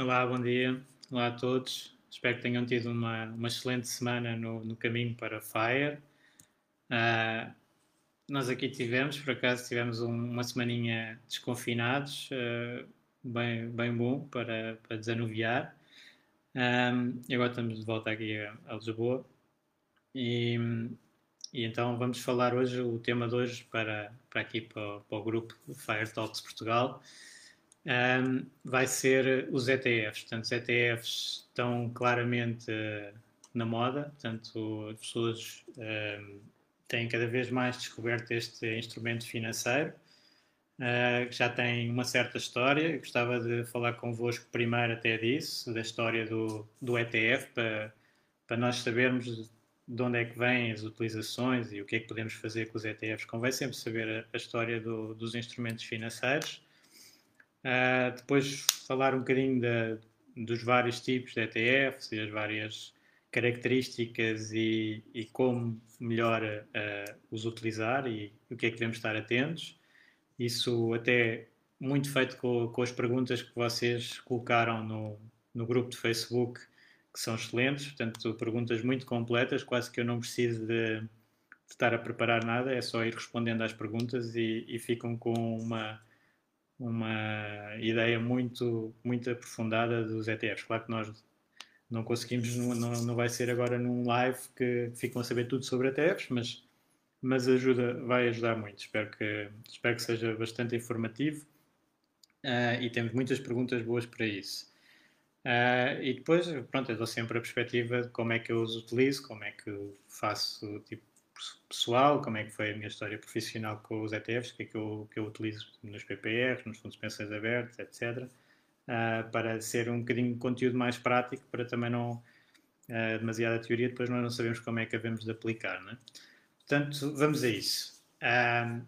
Olá, bom dia. Olá a todos. Espero que tenham tido uma, uma excelente semana no, no caminho para Fire. Uh, nós aqui tivemos, por acaso, tivemos um, uma semaninha desconfinados, uh, bem, bem bom para, para desanuviar. Um, e agora estamos de volta aqui a, a Lisboa. E, e, então vamos falar hoje, o tema de hoje para, para aqui para, para o grupo Fire Talks Portugal um, vai ser os ETFs. Portanto, os ETFs estão claramente uh, na moda, portanto, as pessoas têm cada vez mais descoberto este instrumento financeiro, uh, que já tem uma certa história. Eu gostava de falar convosco primeiro até disso, da história do, do ETF, para, para nós sabermos de onde é que vêm as utilizações e o que é que podemos fazer com os ETFs. Convém sempre saber a, a história do, dos instrumentos financeiros. Uh, depois falar um bocadinho de, dos vários tipos de ETFs e as várias características e, e como melhor uh, os utilizar e o que é que devemos estar atentos. Isso até muito feito com, com as perguntas que vocês colocaram no, no grupo de Facebook, que são excelentes, portanto, perguntas muito completas, quase que eu não preciso de, de estar a preparar nada, é só ir respondendo às perguntas e, e ficam com uma uma ideia muito, muito aprofundada dos ETFs. Claro que nós não conseguimos, não, não vai ser agora num live que ficam a saber tudo sobre ETFs, mas, mas ajuda, vai ajudar muito. Espero que, espero que seja bastante informativo uh, e temos muitas perguntas boas para isso. Uh, e depois, pronto, eu dou sempre a perspectiva de como é que eu os utilizo, como é que faço tipo, pessoal, como é que foi a minha história profissional com os ETFs, que é que eu, que eu utilizo nos PPRs, nos fundos de pensões abertos, etc. Uh, ah, para ser um bocadinho de conteúdo mais prático, para também não uh, demasiada teoria, depois nós não sabemos como é que havemos de aplicar. Né? Portanto, vamos a isso. Uh,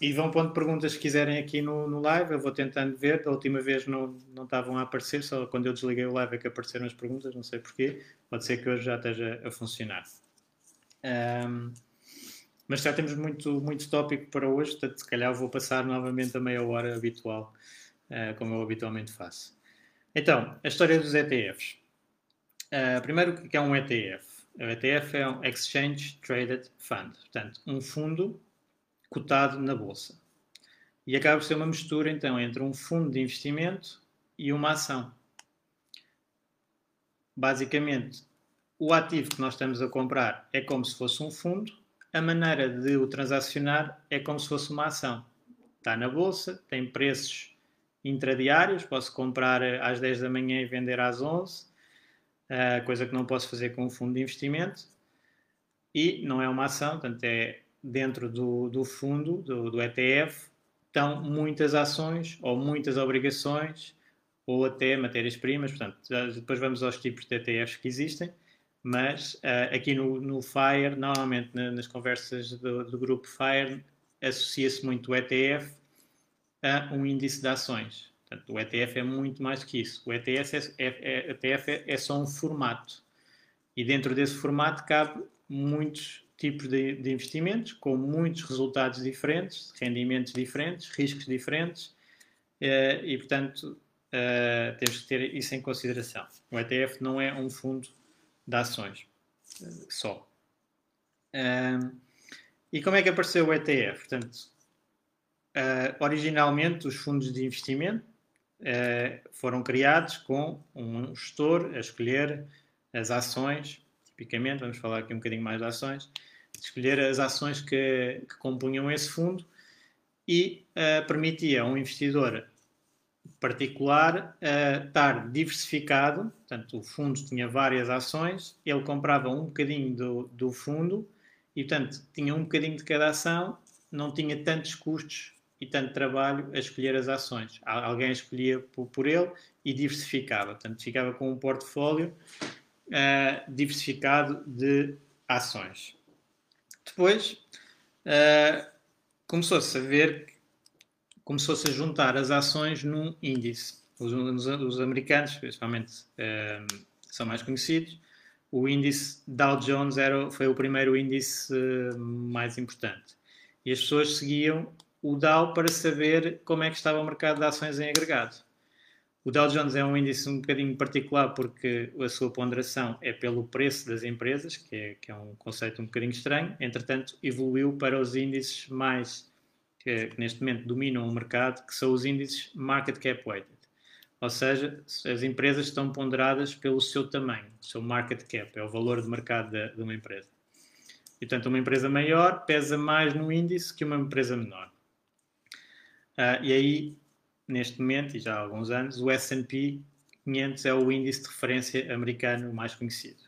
e vão pondo perguntas que quiserem aqui no, no, live, eu vou tentando ver. Da última vez não, não estavam a aparecer, só quando eu desliguei o live é que apareceram as perguntas, não sei porquê. Pode ser que hoje já esteja a funcionar. Um, mas já temos muito, muito tópico para hoje, portanto, se calhar vou passar novamente a meia hora habitual, uh, como eu habitualmente faço. Então, a história dos ETFs. Uh, primeiro, o que é um ETF? O ETF é um Exchange Traded Fund, portanto, um fundo cotado na bolsa. E acaba por ser uma mistura, então, entre um fundo de investimento e uma ação. Basicamente, o ativo que nós estamos a comprar é como se fosse um fundo a maneira de o transacionar é como se fosse uma ação. Está na bolsa, tem preços intradiários, posso comprar às 10 da manhã e vender às 11, coisa que não posso fazer com um fundo de investimento. E não é uma ação, portanto, é dentro do, do fundo, do, do ETF, estão muitas ações ou muitas obrigações ou até matérias-primas. Portanto, depois vamos aos tipos de ETFs que existem mas uh, aqui no, no, Fire, normalmente na, nas conversas do, do, grupo Fire, associa-se muito o ETF a um índice de ações. Portanto, o ETF é muito mais que isso. O ETF é, é, é, ETF é, é só um formato. E dentro desse formato cabe muitos tipos de, de, investimentos, com muitos resultados diferentes, rendimentos diferentes, riscos diferentes, uh, e portanto uh, temos que ter isso em consideração. O ETF não é um fundo de ações só. Um, e como é que apareceu o ETF? Portanto, originalmente, os fundos de investimento foram criados com um gestor a escolher as ações, tipicamente, vamos falar aqui um bocadinho mais de ações, escolher as ações que, que compunham esse fundo e uh, permitia a um investidor particular uh, estar diversificado, portanto, o fundo tinha várias ações, ele comprava um bocadinho do, do fundo e, portanto, tinha um bocadinho de cada ação, não tinha tantos custos e tanto trabalho a escolher as ações. Alguém escolhia por, por ele e diversificava, portanto, ficava com um portfólio uh, diversificado de ações. Depois, uh, começou-se a ver, começou-se a juntar as ações num índice. Os, os, os americanos, principalmente, uh, são mais conhecidos. O índice Dow Jones era, foi o primeiro índice uh, mais importante. E as pessoas seguiam o Dow para saber como é que estava o mercado de ações em agregado. O Dow Jones é um índice um bocadinho particular porque a sua ponderação é pelo preço das empresas, que é, que é um conceito um bocadinho estranho. Entretanto, evoluiu para os índices mais que, neste momento dominam o mercado, que são os índices Market Cap Weighted. Ou seja, as empresas estão ponderadas pelo seu tamanho, o seu market cap, é o valor de mercado de, de uma empresa. E, portanto, uma empresa maior pesa mais no índice que uma empresa menor. Uh, e aí neste momento, e já há alguns anos, o S&P 500 é o índice de referência americano mais conhecido.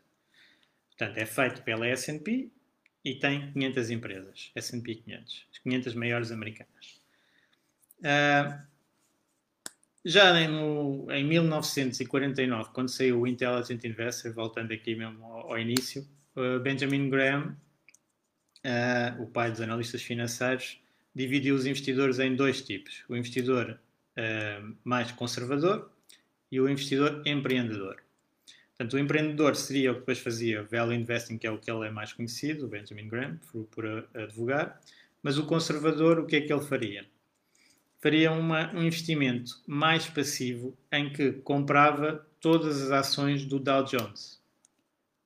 Portanto, é feito pela S&P e tem 500 empresas, S&P 500, as 500 maiores americanas. Uh, já no, em 1949, quando saiu o Intelligent Investor, voltando aqui mesmo ao, ao início, uh, Benjamin Graham, uh, o pai dos analistas financeiros, dividiu os investidores em dois tipos. O investidor uh, mais conservador e o investidor empreendedor. Portanto, o empreendedor seria o que depois fazia value investing, que é o que ele é mais conhecido, o Benjamin Graham, por, por advogar, mas o conservador, o que é que ele faria? Faria uma, um investimento mais passivo em que comprava todas as ações do Dow Jones.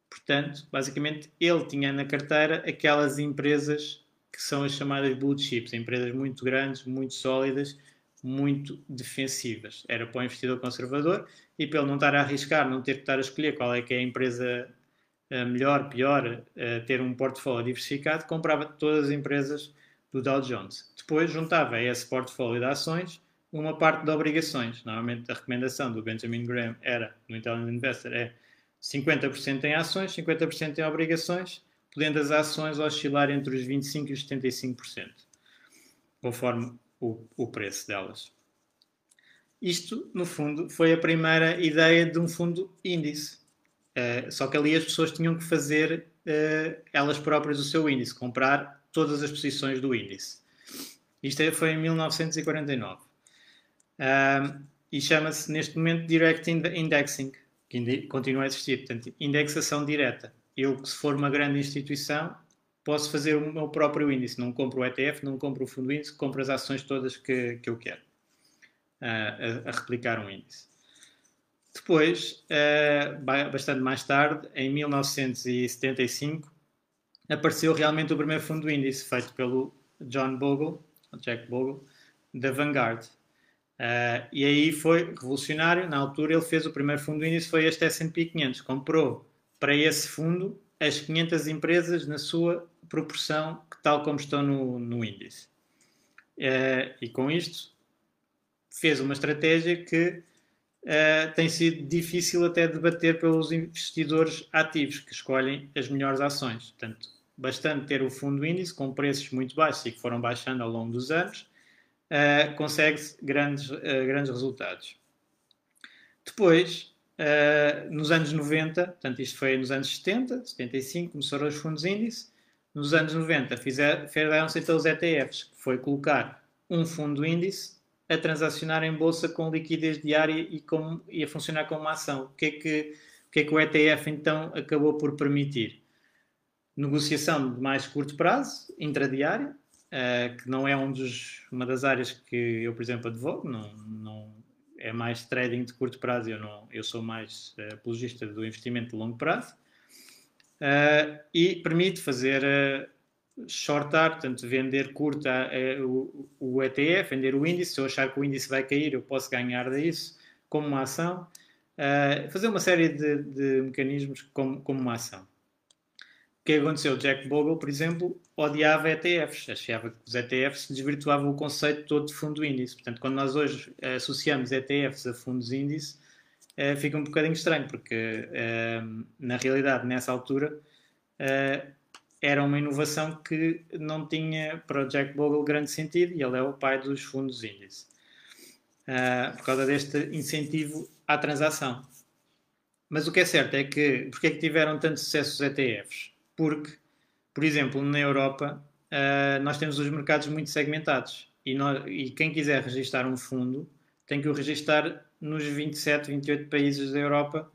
Portanto, basicamente, ele tinha na carteira aquelas empresas que são as chamadas blue chips, empresas muito grandes, muito sólidas, muito defensivas. Era para o investidor conservador e ele não estar a arriscar, não ter que estar a escolher qual é que é a empresa eh, melhor, pior, eh, ter um portfólio diversificado, comprava todas as empresas do Dow Jones. Depois juntava a esse portfólio de ações uma parte de obrigações. Normalmente a recomendação do Benjamin Graham era, no Intelligent Investor, é 50% em ações, 50% em obrigações, podendo as ações oscilar entre os 25% e os 75%, conforme o, o preço delas. Isto, no fundo, foi a primeira ideia de um fundo índice. Uh, só que ali as pessoas tinham que fazer uh, elas próprias o seu índice, comprar todas as posições do índice. Isto é, foi em 1949. Uh, e chama-se neste momento Direct Indexing, que continua a existir. Portanto, indexação direta. Eu, se for uma grande instituição, posso fazer o meu próprio índice. Não compro o ETF, não compro o fundo índice, compro as ações todas que, que eu quero uh, a, a, replicar um índice. Depois, uh, bastante mais tarde, em 1975, apareceu realmente o primeiro fundo índice feito pelo John Bogle, Jack Bogle, da Vanguard. Uh, e aí foi revolucionário. Na altura, ele fez o primeiro fundo índice, foi este S&P 500. Comprou para esse fundo as 500 empresas na sua proporção tal como estão no, no índice. Uh, e com isto fez uma estratégia que uh, tem sido difícil até debater pelos investidores ativos que escolhem as melhores ações. Portanto, bastante ter o fundo índice com preços muito baixos e que foram baixando ao longo dos anos, uh, consegue-se grandes, grandes resultados. Depois, Uh, nos anos 90, portanto, isto foi nos anos 70, 75, começaram os fundos índice, nos anos 90 fizeram-se então os ETFs, que foi colocar um fundo índice a transacionar em bolsa com liquidez diária e, com, e a funcionar como uma ação. O que, é que, o que é que o ETF então acabou por permitir? Negociação de mais curto prazo, intradiária, uh, que não é um dos, uma das áreas que eu, por exemplo, advogo, não, não, é mais trading de curto prazo, eu, não, eu sou mais uh, apologista do investimento de longo prazo uh, e permite fazer uh, shortar, portanto, vender curta uh, o, o, ETF, vender o índice. Se eu achar que o índice vai cair, eu posso ganhar disso como uma ação. Fazer uma série de, de mecanismos como, como uma ação. O que aconteceu? Jack Bogle, por exemplo, odiava ETFs, achava que os ETFs desvirtuavam o conceito todo de fundo índice. Portanto, quando nós hoje associamos ETFs a fundos índice, uh, fica um bocadinho estranho, porque uh, na realidade, nessa altura, era uma inovação que não tinha para o Jack Bogle grande sentido e ele é o pai dos fundos índice. por causa deste incentivo à transação. Mas o que é certo é que, porque é que tiveram tanto sucesso os ETFs? Porque, por exemplo, na Europa, uh, nós temos os mercados muito segmentados e, nós, e, quem quiser registrar um fundo tem que o registrar nos 27, 28 países da Europa,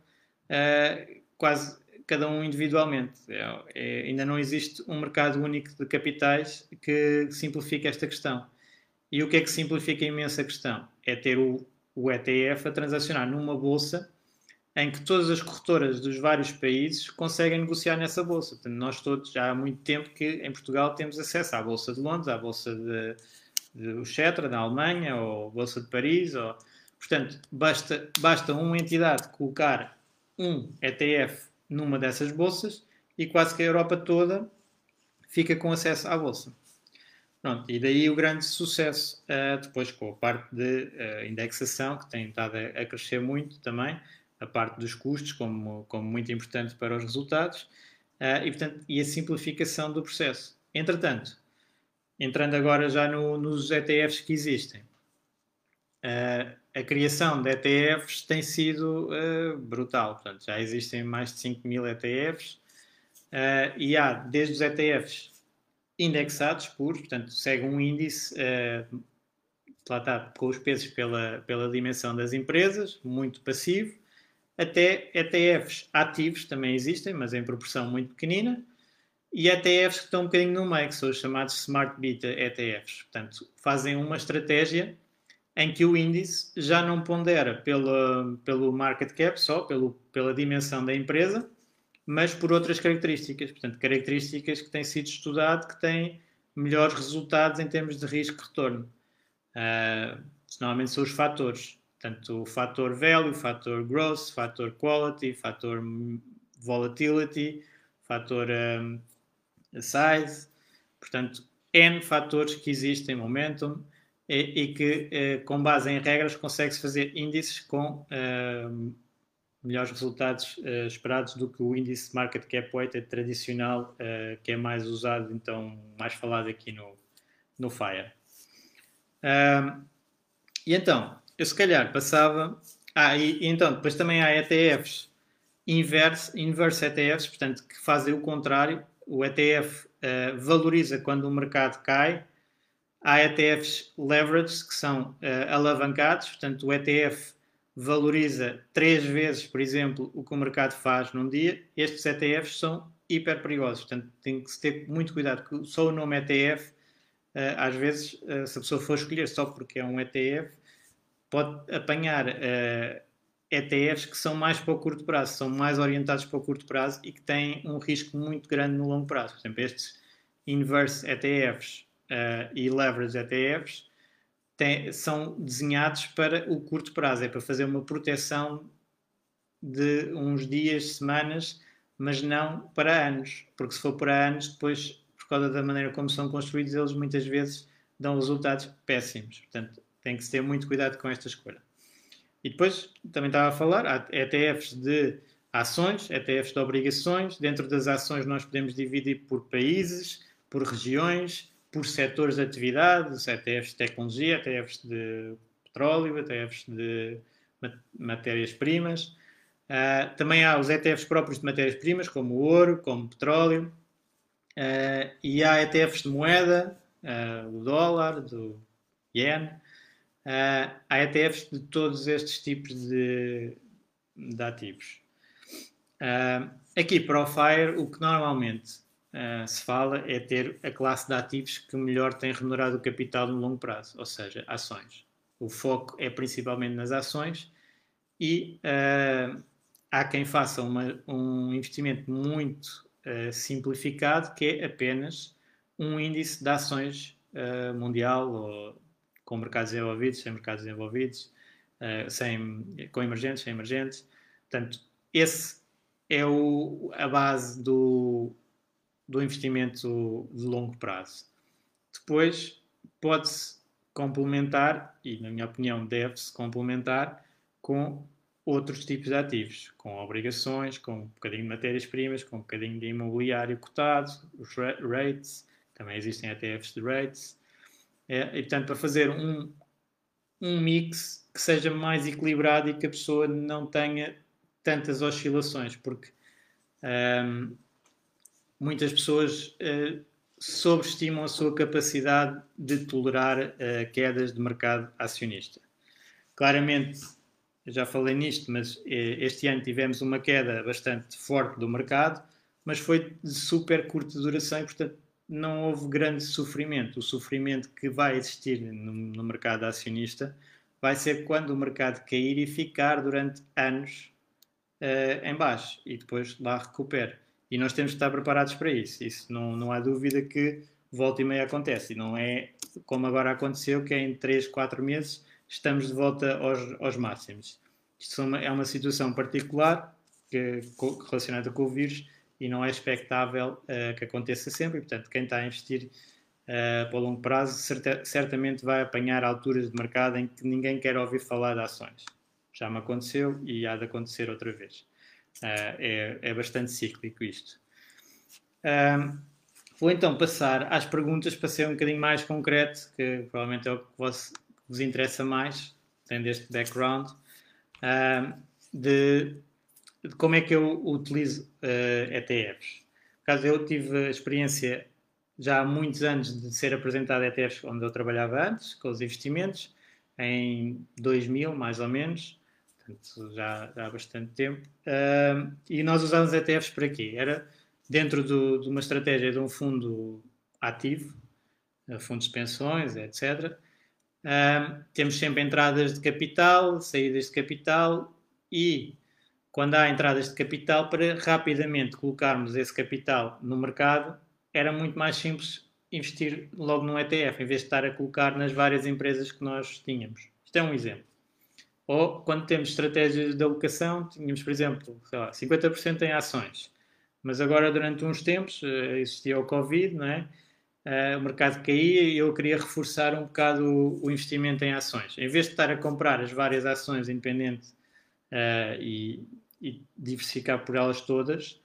uh, quase cada um individualmente. É, é, ainda não existe um mercado único de capitais que simplifique esta questão. E o que é que simplifica a imensa questão? É ter o, o ETF a transacionar numa bolsa em que todas as corretoras dos vários países conseguem negociar nessa bolsa. Portanto, nós todos já há muito tempo que em Portugal temos acesso à bolsa de Londres, à bolsa de, de Xetra, da Alemanha, ou bolsa de Paris. Ou... Portanto, basta, basta uma entidade colocar um ETF numa dessas bolsas e quase que a Europa toda fica com acesso à bolsa. Pronto, e daí o grande sucesso, uh, depois com a parte de uh, indexação, que tem estado a, a crescer muito também, a parte dos custos como, como muito importante para os resultados uh, e, portanto, e a simplificação do processo. Entretanto, entrando agora já no, nos ETFs que existem, uh, a criação de ETFs tem sido uh, brutal. Portanto, já existem mais de 5 mil ETFs e há desde os ETFs indexados puros, portanto, segue um índice lá está, com os pesos pela, pela dimensão das empresas, muito passivo, até ETFs ativos também existem, mas em proporção muito pequenina, e ETFs que estão um bocadinho no meio, que são os chamados Smart Beta ETFs. Portanto, fazem uma estratégia em que o índice já não pondera pelo, pelo market cap só, pelo, pela dimensão da empresa, mas por outras características. Portanto, características que têm sido estudado, que têm melhores resultados em termos de risco-retorno. Uh, normalmente são os fatores Portanto, o fator value, fator growth, fator quality, fator volatility, fator um, size. Portanto, N fatores que existem, momentum, e, e que, eh, com base em regras, consegue-se fazer índices com uh, melhores resultados uh, esperados do que o índice market cap weighted tradicional, uh, que é mais usado, então, mais falado aqui no, no FIRE. e então, eu se calhar passava. Ah, e, e então, depois também há ETFs inverse, inverse ETFs, portanto, que fazem o contrário. O ETF uh, eh, valoriza quando o mercado cai. Há ETFs leveraged, que são uh, alavancados, portanto, o ETF valoriza três vezes, por exemplo, o que o mercado faz num dia. Estes ETFs são hiper perigosos, portanto, tem que se ter muito cuidado, só o nome ETF, uh, às vezes, se a pessoa for escolher só porque é um ETF, pode apanhar uh, eh, ETFs que são mais para o curto prazo, são mais orientados para o curto prazo e que têm um risco muito grande no longo prazo. Por exemplo, estes inverse ETFs uh, eh, e leverage ETFs têm, são desenhados para o curto prazo, é para fazer uma proteção de uns dias, semanas, mas não para anos, porque se for para anos, depois, por causa da maneira como são construídos, eles muitas vezes dão resultados péssimos. Portanto, tem que ter muito cuidado com esta escolha. E depois, também estava a falar, há ETFs de ações, ETFs de obrigações. Dentro das ações nós podemos dividir por países, por regiões, por setores de atividade, ETFs de tecnologia, ETFs de petróleo, ETFs de matérias-primas. Uh, também há os ETFs próprios de matérias-primas, como o ouro, como o petróleo. Uh, e há ETFs de moeda, uh, do dólar, do yen. Uh, há ETFs de todos estes tipos de, de ativos. Uh, aqui para o FIRE, o que normalmente uh, se fala é ter a classe de ativos que melhor tem remunerado o capital no longo prazo, ou seja, ações. O foco é principalmente nas ações e há quem faça uma, um investimento muito simplificado que é apenas um índice de ações uh, mundial, ou com mercados desenvolvidos, sem mercados desenvolvidos, uh, sem, com emergentes, sem emergentes. Portanto, esse é o, a base do, do investimento de longo prazo. Depois, pode-se complementar, e na minha opinião deve-se complementar, com outros tipos de ativos, com obrigações, com um bocadinho de matérias-primas, com um bocadinho de imobiliário cotado, os rates, também existem ETFs de rates, é, e portanto para fazer um, um mix que seja mais equilibrado e que a pessoa não tenha tantas oscilações, porque um, muitas pessoas uh, sobreestimam a sua capacidade de tolerar uh, quedas de mercado acionista. Claramente, já falei nisto, mas uh, este ano tivemos uma queda bastante forte do mercado, mas foi de super curta duração e, portanto, não houve grande sofrimento. O sofrimento que vai existir no, no mercado acionista vai ser quando o mercado cair e ficar durante anos uh, em baixo e depois lá recupera. E nós temos que estar preparados para isso. Isso não, não há dúvida que volta e meia acontece. E não é como agora aconteceu, que é em 3, 4 meses estamos de volta aos, aos máximos. Isto é uma situação particular que, relacionada com o vírus e não é expectável uh, que aconteça sempre. E, portanto, quem está a investir uh, para longo prazo certa, certamente vai apanhar alturas de mercado em que ninguém quer ouvir falar de ações. Já me aconteceu e há de acontecer outra vez. Uh, é, é, bastante cíclico isto. Vou então passar às perguntas para ser um bocadinho mais concreto, que provavelmente é o que vos, vos interessa mais, tendo este background, de, de, como é que eu utilizo ETFs. Caso eu tive a experiência já há muitos anos de ser apresentado ETFs onde eu trabalhava antes, com os investimentos, em 2000 mais ou menos, portanto, já, já há bastante tempo. Uh, e nós usávamos ETFs para quê? Era dentro do, de uma estratégia de um fundo ativo, uh, fundos de pensões, etc. Uh, temos sempre entradas de capital, saídas de capital e quando há entradas de capital, para rapidamente colocarmos esse capital no mercado, era muito mais simples investir logo num ETF, em vez de estar a colocar nas várias empresas que nós tínhamos. Isto é um exemplo. Ou quando temos estratégias de alocação, tínhamos, por exemplo, sei lá, 50% em ações. Mas agora, durante uns tempos, eh, existia o Covid, não é? Uh, o mercado caía e eu queria reforçar um bocado o, o, investimento em ações. Em vez de estar a comprar as várias ações independentes uh, e, e, diversificar por elas todas,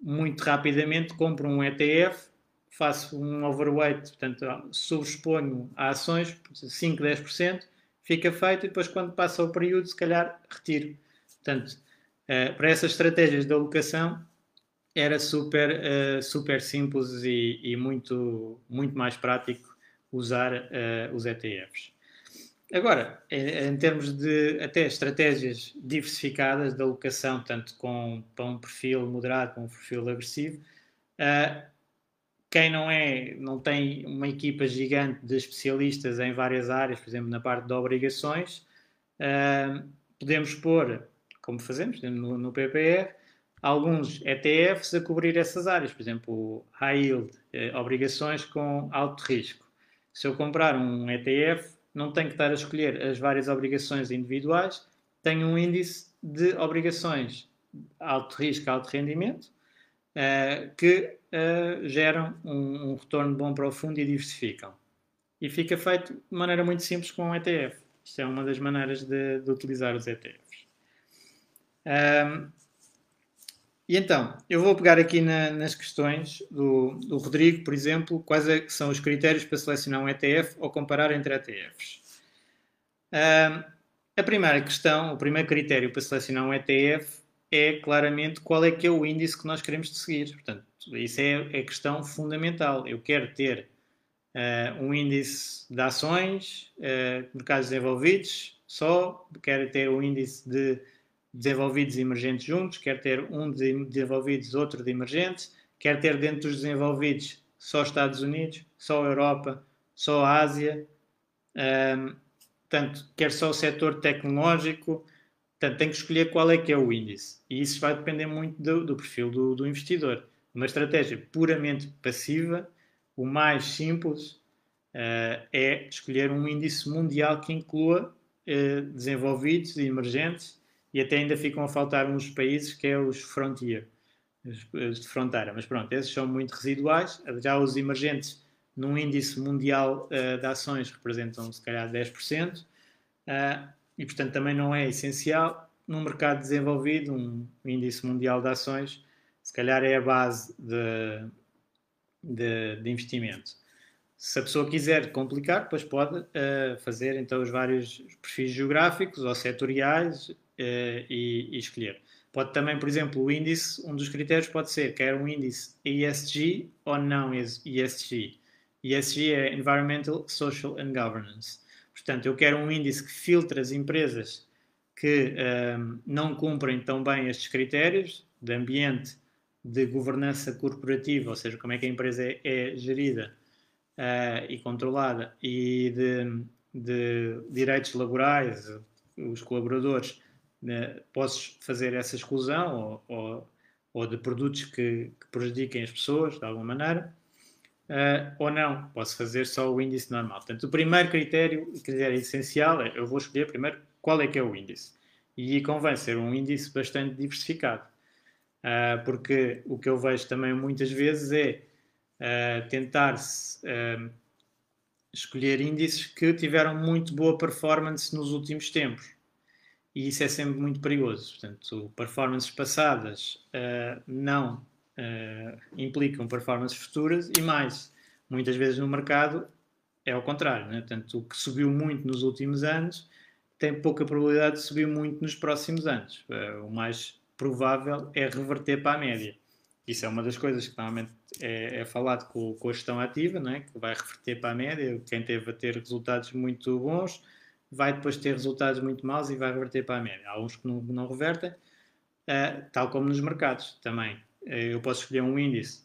muito rapidamente compro um ETF, faço um overweight, portanto, subexponho a ações, 5, 10%, fica feito e depois quando passa o período, se calhar retiro. Portanto, uh, para essas estratégias de alocação era super, uh, super simples e, e, muito, muito mais prático usar os ETFs. Agora, em, termos de até estratégias diversificadas de alocação, tanto com, para um perfil moderado, com um perfil agressivo, quem não é, não tem uma equipa gigante de especialistas em várias áreas, por exemplo, na parte de obrigações, uh, podemos pôr, como fazemos no, no, PPR, alguns ETFs a cobrir essas áreas, por exemplo, high yield, eh, obrigações com alto risco. Se eu comprar um ETF, não tenho que estar a escolher as várias obrigações individuais, tenho um índice de obrigações alto risco, alto rendimento, uh, que uh, geram um, um, retorno bom para o fundo e diversificam. E fica feito de maneira muito simples com um ETF. Isto é uma das maneiras de, de utilizar os ETFs. Um, e então, eu vou pegar aqui na, nas questões do, do, Rodrigo, por exemplo, quais é, são os critérios para selecionar um ETF ou comparar entre ETFs. Um, a primeira questão, o primeiro critério para selecionar um ETF é claramente qual é que é o índice que nós queremos seguir. Portanto, isso é a questão fundamental. Eu quero ter uh, um índice de ações, uh, mercados desenvolvidos só, quero ter um índice de desenvolvidos e emergentes juntos, quero ter um de desenvolvidos, outro de emergentes, quero ter dentro dos desenvolvidos só Estados Unidos, só Europa, só Ásia, um, quero só o setor tecnológico, Portanto, tem que escolher qual é que é o índice. E isso vai depender muito do, do perfil do, do, investidor. Uma estratégia puramente passiva o mais simples uh, é escolher um índice mundial que inclua uh, desenvolvidos e emergentes e até ainda ficam a faltar uns países que é os frontier, os de fronteira. Mas pronto, esses são muito residuais. Já os emergentes num índice mundial uh, de ações representam se calhar 10%, uh, e portanto também não é essencial. Num mercado desenvolvido, um índice mundial de ações, se calhar é a base de, de, de investimento. Se a pessoa quiser complicar, depois pode uh, fazer então os vários perfis geográficos ou setoriais e, e escolher. Pode também, por exemplo, o índice, um dos critérios pode ser quer um índice ESG ou não ESG. ESG é Environmental, Social and Governance. Portanto, eu quero um índice que filtre as empresas que um, não cumprem tão bem estes critérios de ambiente, de governança corporativa, ou seja, como é que a empresa é, é gerida uh, e controlada, e de, de, direitos laborais, os colaboradores, uh, posso fazer essa exclusão ou, ou, ou de produtos que, que prejudiquem as pessoas de alguma maneira uh, ou não. Posso fazer só o índice normal. Portanto, o primeiro critério, critério essencial, é eu vou escolher primeiro qual é que é o índice. E convém ser um índice bastante diversificado. Uh, porque o que eu vejo também muitas vezes é uh, tentar uh, escolher índices que tiveram muito boa performance nos últimos tempos. E isso é sempre muito perigoso. Portanto, performances passadas não uh, implicam performances futuras e mais, muitas vezes no mercado é ao contrário, né? portanto, o que subiu muito nos últimos anos tem pouca probabilidade de subir muito nos próximos anos. Uh, o mais provável é reverter para a média. Isso é uma das coisas que normalmente é, é falado com, com, a gestão ativa, né? que vai reverter para a média. Quem teve a ter resultados muito bons vai depois ter resultados muito maus e vai reverter para a média. Há uns que não, não revertem, uh, tal como nos mercados também. Eh, eu posso escolher um índice.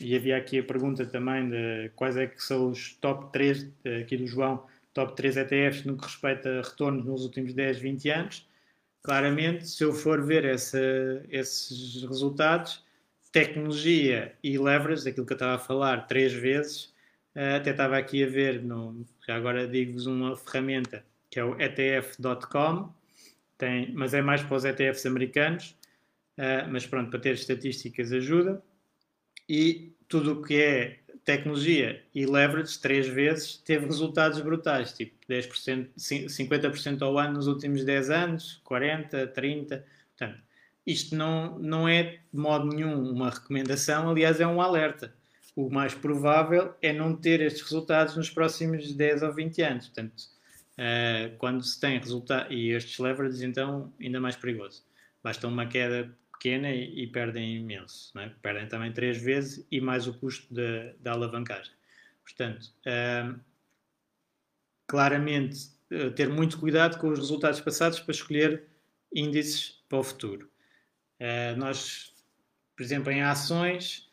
E havia aqui a pergunta também de quais é que são os top 3, eh, aqui do João, top 3 ETFs no que respeita a retornos nos últimos 10, 20 anos. Claramente, se eu for ver essa, esses resultados, tecnologia e leverage, aquilo que eu estava a falar três vezes, até estava aqui a ver, no, já agora digo-vos uma ferramenta que é o ETF.com, tem, mas é mais para os ETFs americanos, Uh, mas pronto, para ter estatísticas ajuda. E tudo o que é tecnologia e leverage, três vezes, teve resultados brutais, tipo 10%, 50% ao ano nos últimos 10 anos, 40%, 30%. Portanto, isto não, não é de modo nenhum uma recomendação, aliás, é um alerta. O mais provável é não ter estes resultados nos próximos 10 ou 20 anos. Portanto, uh, quando se tem resultado, e estes leverages, então, ainda mais perigoso. Basta uma queda pequena e, e perdem imenso. É? Perdem também três vezes e mais o custo da alavancagem. Portanto, uh, claramente, uh, ter muito cuidado com os resultados passados para escolher índices para o futuro. Uh, nós, por exemplo, em ações,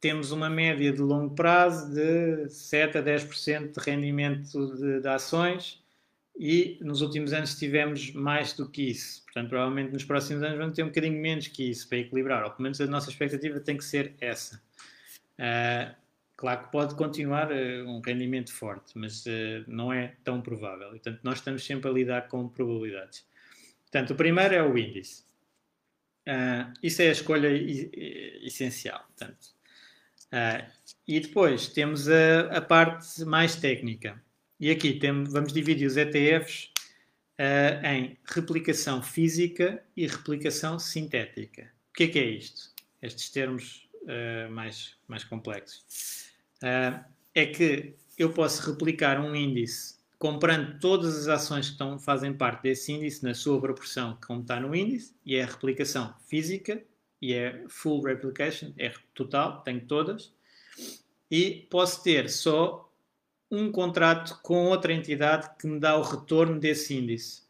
temos uma média de longo prazo de 7 a 10% de rendimento de, de ações e nos últimos anos tivemos mais do que isso. Portanto, provavelmente nos próximos anos vamos ter um bocadinho menos que isso para equilibrar, ou pelo menos a nossa expectativa tem que ser essa. Uh, claro que pode continuar uh, um rendimento forte, mas uh, não é tão provável. Portanto, nós estamos sempre a lidar com probabilidades. Portanto, o primeiro é o índice. isso é a escolha essencial. Portanto, e depois temos a, a parte mais técnica e aqui vamos dividir os ETFs uh, eh, em replicação física e replicação sintética. O que é que é isto? Estes termos uh, mais, mais complexos. Uh, é que eu posso replicar um índice comprando todas as ações que estão, fazem parte desse índice na sua proporção como está no índice, e é a replicação física, e é full replication, é total, tenho todas, e posso ter só um contrato com outra entidade que me dá o retorno desse índice,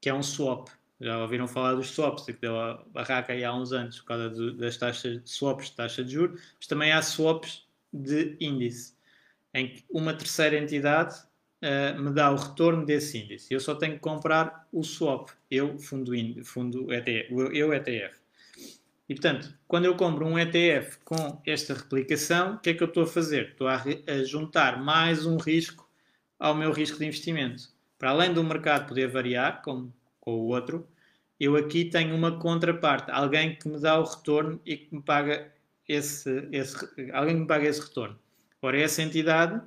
que é um swap. Já ouviram falar dos swaps, que deu a barraca aí há uns anos por causa das taxas de swaps, de taxa de juros, mas também há swaps de índice, em que uma terceira entidade uh, me dá o retorno desse índice. Eu só tenho que comprar o swap, eu, fundo, fundo ETF, eu ETF. E portanto, quando eu compro um ETF com esta replicação, o que é que eu estou a fazer? Estou a, a juntar mais um risco ao meu risco de investimento. Para além do mercado poder variar, como com o outro, eu aqui tenho uma contraparte, alguém que me dá o retorno e que me paga esse, esse alguém que me paga esse retorno. Ora, essa entidade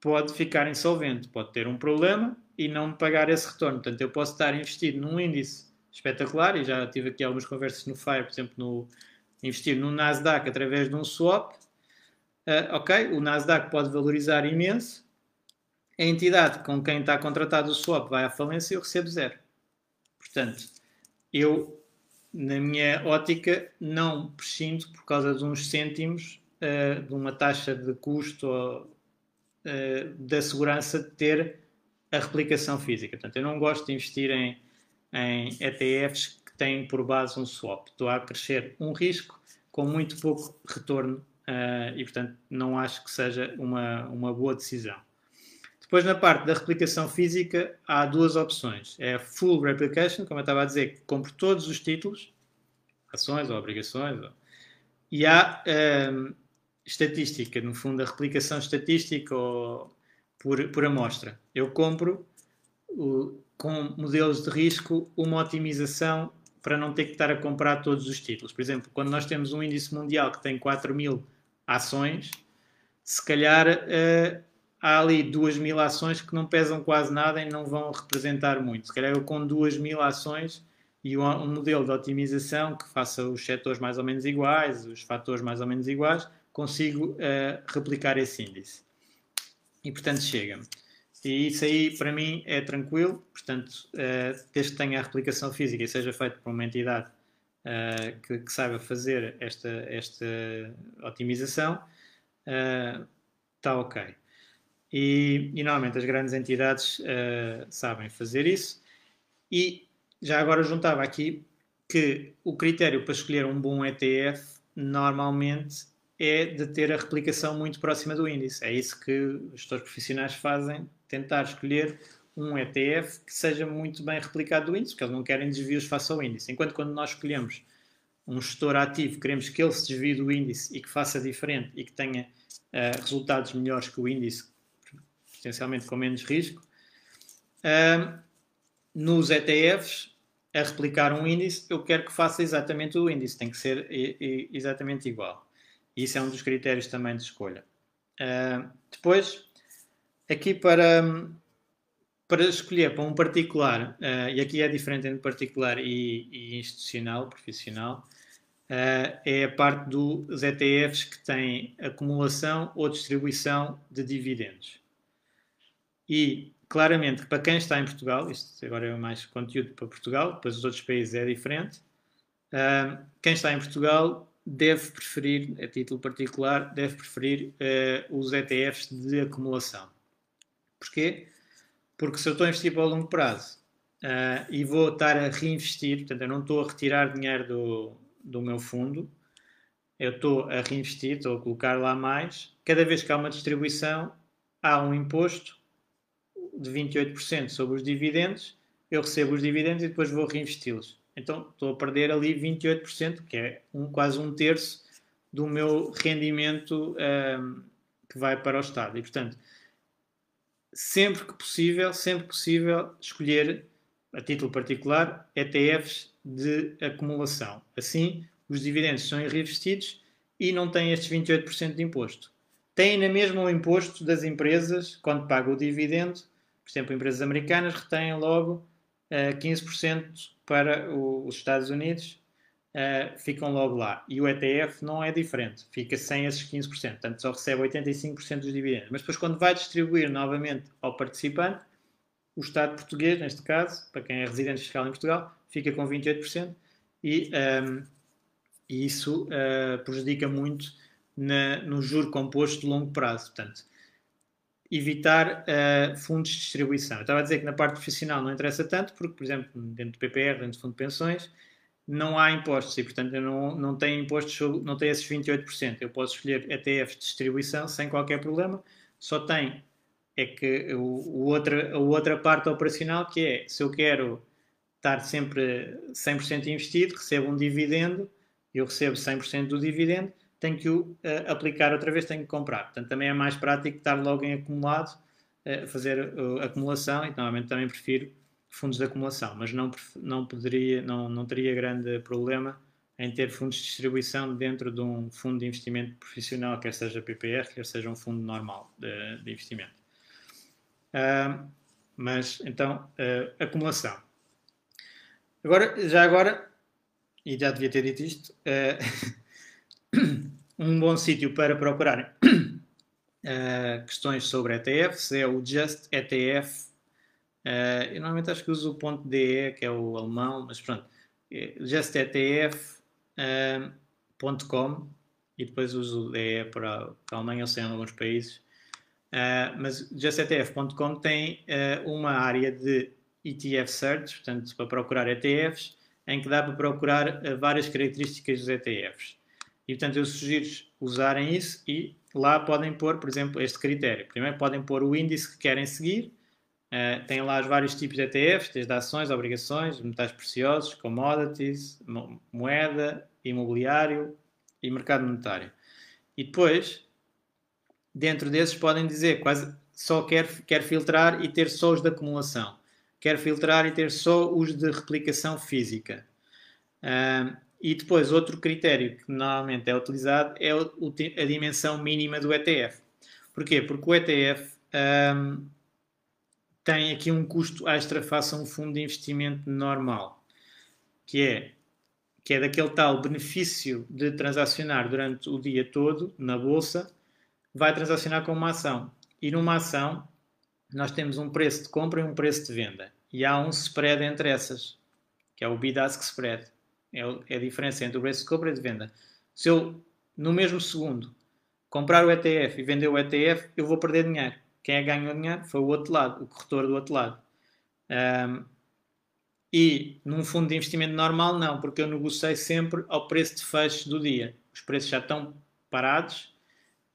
pode ficar insolvente, pode ter um problema e não me pagar esse retorno. Portanto, eu posso estar investido num índice espetacular, e já tive aqui algumas conversas no FIRE, por exemplo, no, investir no Nasdaq através de um swap. Uh, ok, o Nasdaq pode valorizar imenso, a entidade com quem está contratado o swap vai à falência e eu recebo zero. Portanto, eu, na minha ótica, não prescindo por causa de uns cêntimos uh, de uma taxa de custo uh, da segurança de ter a replicação física. Portanto, eu não gosto de investir em, em ETFs que têm por base um swap. Estou a crescer um risco com muito pouco retorno uh, e, portanto, não acho que seja uma, uma boa decisão. Depois, na parte da replicação física, há duas opções. É full replication, como eu estava a dizer, que compro todos os títulos, ações ou obrigações, ou... e há um, estatística, no fundo, a replicação estatística ou por, por amostra. Eu compro o, com modelos de risco uma otimização para não ter que estar a comprar todos os títulos. Por exemplo, quando nós temos um índice mundial que tem 4 mil ações, se calhar uh, há ali duas mil ações que não pesam quase nada e não vão representar muito. Se calhar eu com duas mil ações e um, modelo de otimização que faça os setores mais ou menos iguais, os fatores mais ou menos iguais, consigo uh, replicar esse índice. E portanto chega-me. E isso aí para mim é tranquilo, portanto, uh, desde que tenha a replicação física e seja feito por uma entidade uh, que, que, saiba fazer esta, esta otimização, está ok. E, e, normalmente as grandes entidades uh, sabem fazer isso. E já agora juntava aqui que o critério para escolher um bom ETF normalmente é de ter a replicação muito próxima do índice. É isso que os gestores profissionais fazem, tentar escolher um ETF que seja muito bem replicado do índice, porque eles não querem desvios face ao índice. Enquanto quando nós escolhemos um gestor ativo, queremos que ele se desvie do índice e que faça diferente e que tenha uh, resultados melhores que o índice, potencialmente com menos risco. Uh, nos ETFs, a replicar um índice, eu quero que faça exatamente o índice, tem que ser exatamente igual. Isso é um dos critérios também de escolha. Uh, depois, aqui para, para escolher para um particular, uh, e aqui é diferente entre particular e, e institucional, profissional, uh, é a parte dos ETFs que têm acumulação ou distribuição de dividendos. E claramente para quem está em Portugal, isto agora é mais conteúdo para Portugal, depois os outros países é diferente. Uh, quem está em Portugal deve preferir, a título particular, deve preferir os ETFs de acumulação. Porquê? Porque se eu estou a investir para o longo prazo uh, e vou estar a reinvestir, portanto, eu não estou a retirar dinheiro do, do meu fundo, eu estou a reinvestir, estou a colocar lá mais. Cada vez que há uma distribuição, há um imposto de 28% sobre os dividendos, eu recebo os dividendos e depois vou reinvesti-los. Então estou a perder ali 28%, que é um, quase um terço do meu rendimento um, que vai para o Estado. E portanto, sempre que possível, sempre possível, escolher a título particular ETFs de acumulação. Assim, os dividendos são reinvestidos e não têm estes 28% de imposto. Têm na mesma o imposto das empresas quando pagam o dividendo por exemplo, empresas americanas retêm logo uh, eh, 15% para o, os Estados Unidos, uh, ficam logo lá. E o ETF não é diferente, fica sem esses 15%, portanto só recebe 85% dos dividendos. Mas depois, quando vai distribuir novamente ao participante, o Estado português, neste caso, para quem é residente fiscal em Portugal, fica com 28% e, um, ehm, e isso uh, prejudica muito na, no juro composto de longo prazo. Portanto, evitar uh, fundos de distribuição. Eu estava a dizer que na parte profissional não interessa tanto, porque, por exemplo, dentro do PPR, dentro do fundo de pensões, não há impostos e, portanto, eu não, não tenho impostos, não tenho esses 28%. Eu posso escolher ETF de distribuição sem qualquer problema, só tem é que o, o outra, a outra parte operacional que é, se eu quero estar sempre 100% investido, recebo um dividendo, eu recebo 100% do dividendo, tenho que o uh, aplicar outra vez, tenho que comprar. Portanto, também é mais prático estar logo em acumulado, uh, fazer uh, acumulação e normalmente também prefiro fundos de acumulação, mas não, não, poderia, não, não teria grande problema em ter fundos de distribuição dentro de um fundo de investimento profissional, quer seja PPR, quer seja um fundo normal de, de investimento. Uh, mas então, uh, acumulação. Agora, já agora, e já devia ter dito isto, uh, um bom sítio para procurarem questões sobre ETFs é o Just ETF. Eu normalmente acho que uso o ponto .de, que é o alemão, mas pronto, é Just ETF uh, e depois uso DE para, para a Alemanha, eu sei em alguns países. Uh, mas justetf.com tem uh, uma área de ETF Search, portanto, para procurar ETFs, em que dá para procurar uh, várias características dos ETFs. E, portanto, eu sugiro usarem isso e lá podem pôr, por exemplo, este critério. Primeiro podem pôr o índice que querem seguir, Uh, tem lá os vários tipos de ETFs, desde ações, obrigações, metais preciosos, commodities, mo moeda, imobiliário e mercado monetário. E depois, dentro desses, podem dizer quase só quer, quer filtrar e ter só os de acumulação. Quer filtrar e ter só os de replicação física. Uh, e depois, outro critério que normalmente é utilizado é a dimensão mínima do ETF. Porquê? Porque o ETF. Um, tem aqui um custo extra face a um fundo de investimento normal, que é, que é daquele tal benefício de transacionar durante o dia todo na bolsa, vai transacionar com uma ação. E numa ação, nós temos um preço de compra e um preço de venda. E há um spread entre essas, que é o bid-ask spread. É, é a diferença entre o preço de compra e de venda. Se eu, no mesmo segundo, comprar o ETF e vender o ETF, eu vou perder dinheiro quem é que ganhou dinheiro foi o outro lado, o corretor do outro lado. Um, e num fundo de investimento normal, não, porque eu negociei sempre ao preço de fecho do dia. Os preços já estão parados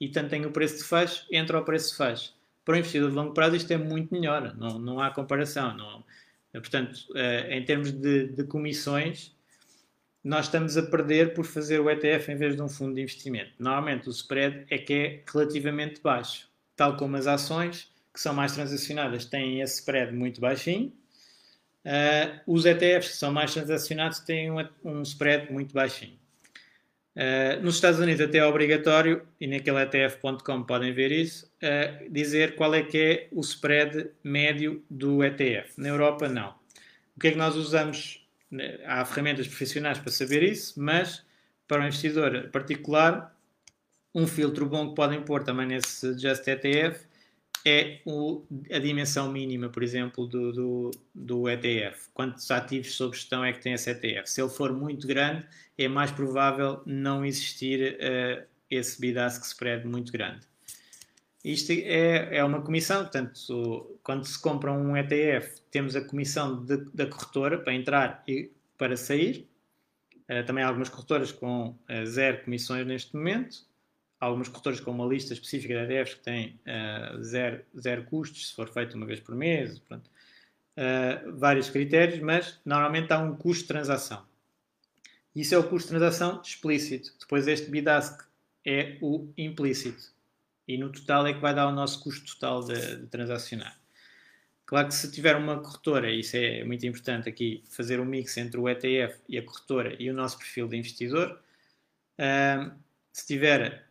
e tanto tem o preço de fecho, entra ao preço de fecho. Para o investidor de longo prazo, isto é muito melhor, não, não há comparação. Não, portanto, uh, em termos de, de comissões, nós estamos a perder por fazer o ETF em vez de um fundo de investimento. Normalmente o spread é que é relativamente baixo tal como as ações, que são mais transacionadas, têm esse spread muito baixinho. Uh, os ETFs que são mais transacionados têm um, um spread muito baixinho. Uh, nos Estados Unidos até é obrigatório, e naquele ETF.com podem ver isso, uh, dizer qual é que é o spread médio do ETF. Na Europa não. O que é que nós usamos? Há ferramentas profissionais para saber isso, mas para um investidor particular um filtro bom que podem pôr também nesse Just ETF é o, a dimensão mínima, por exemplo, do, do, do, ETF. Quantos ativos sob gestão é que tem esse ETF? Se ele for muito grande, é mais provável não existir uh, esse bid-ask spread muito grande. Isto é, é uma comissão, portanto, quando se compra um ETF, temos a comissão de, da corretora para entrar e para sair. Uh, também há algumas corretoras com uh, zero comissões neste momento algumas corretoras com uma lista específica de ETFs que tem uh, zero, zero custos, se for feito uma vez por mês, pronto. Uh, vários critérios, mas normalmente há um custo de transação. Isso é o custo de transação explícito. Depois este bid-ask é o implícito. E no total é que vai dar o nosso custo total de, de transacionar. Claro que se tiver uma corretora, isso é muito importante aqui, fazer um mix entre o ETF e a corretora e o nosso perfil de investidor, uh, se tiver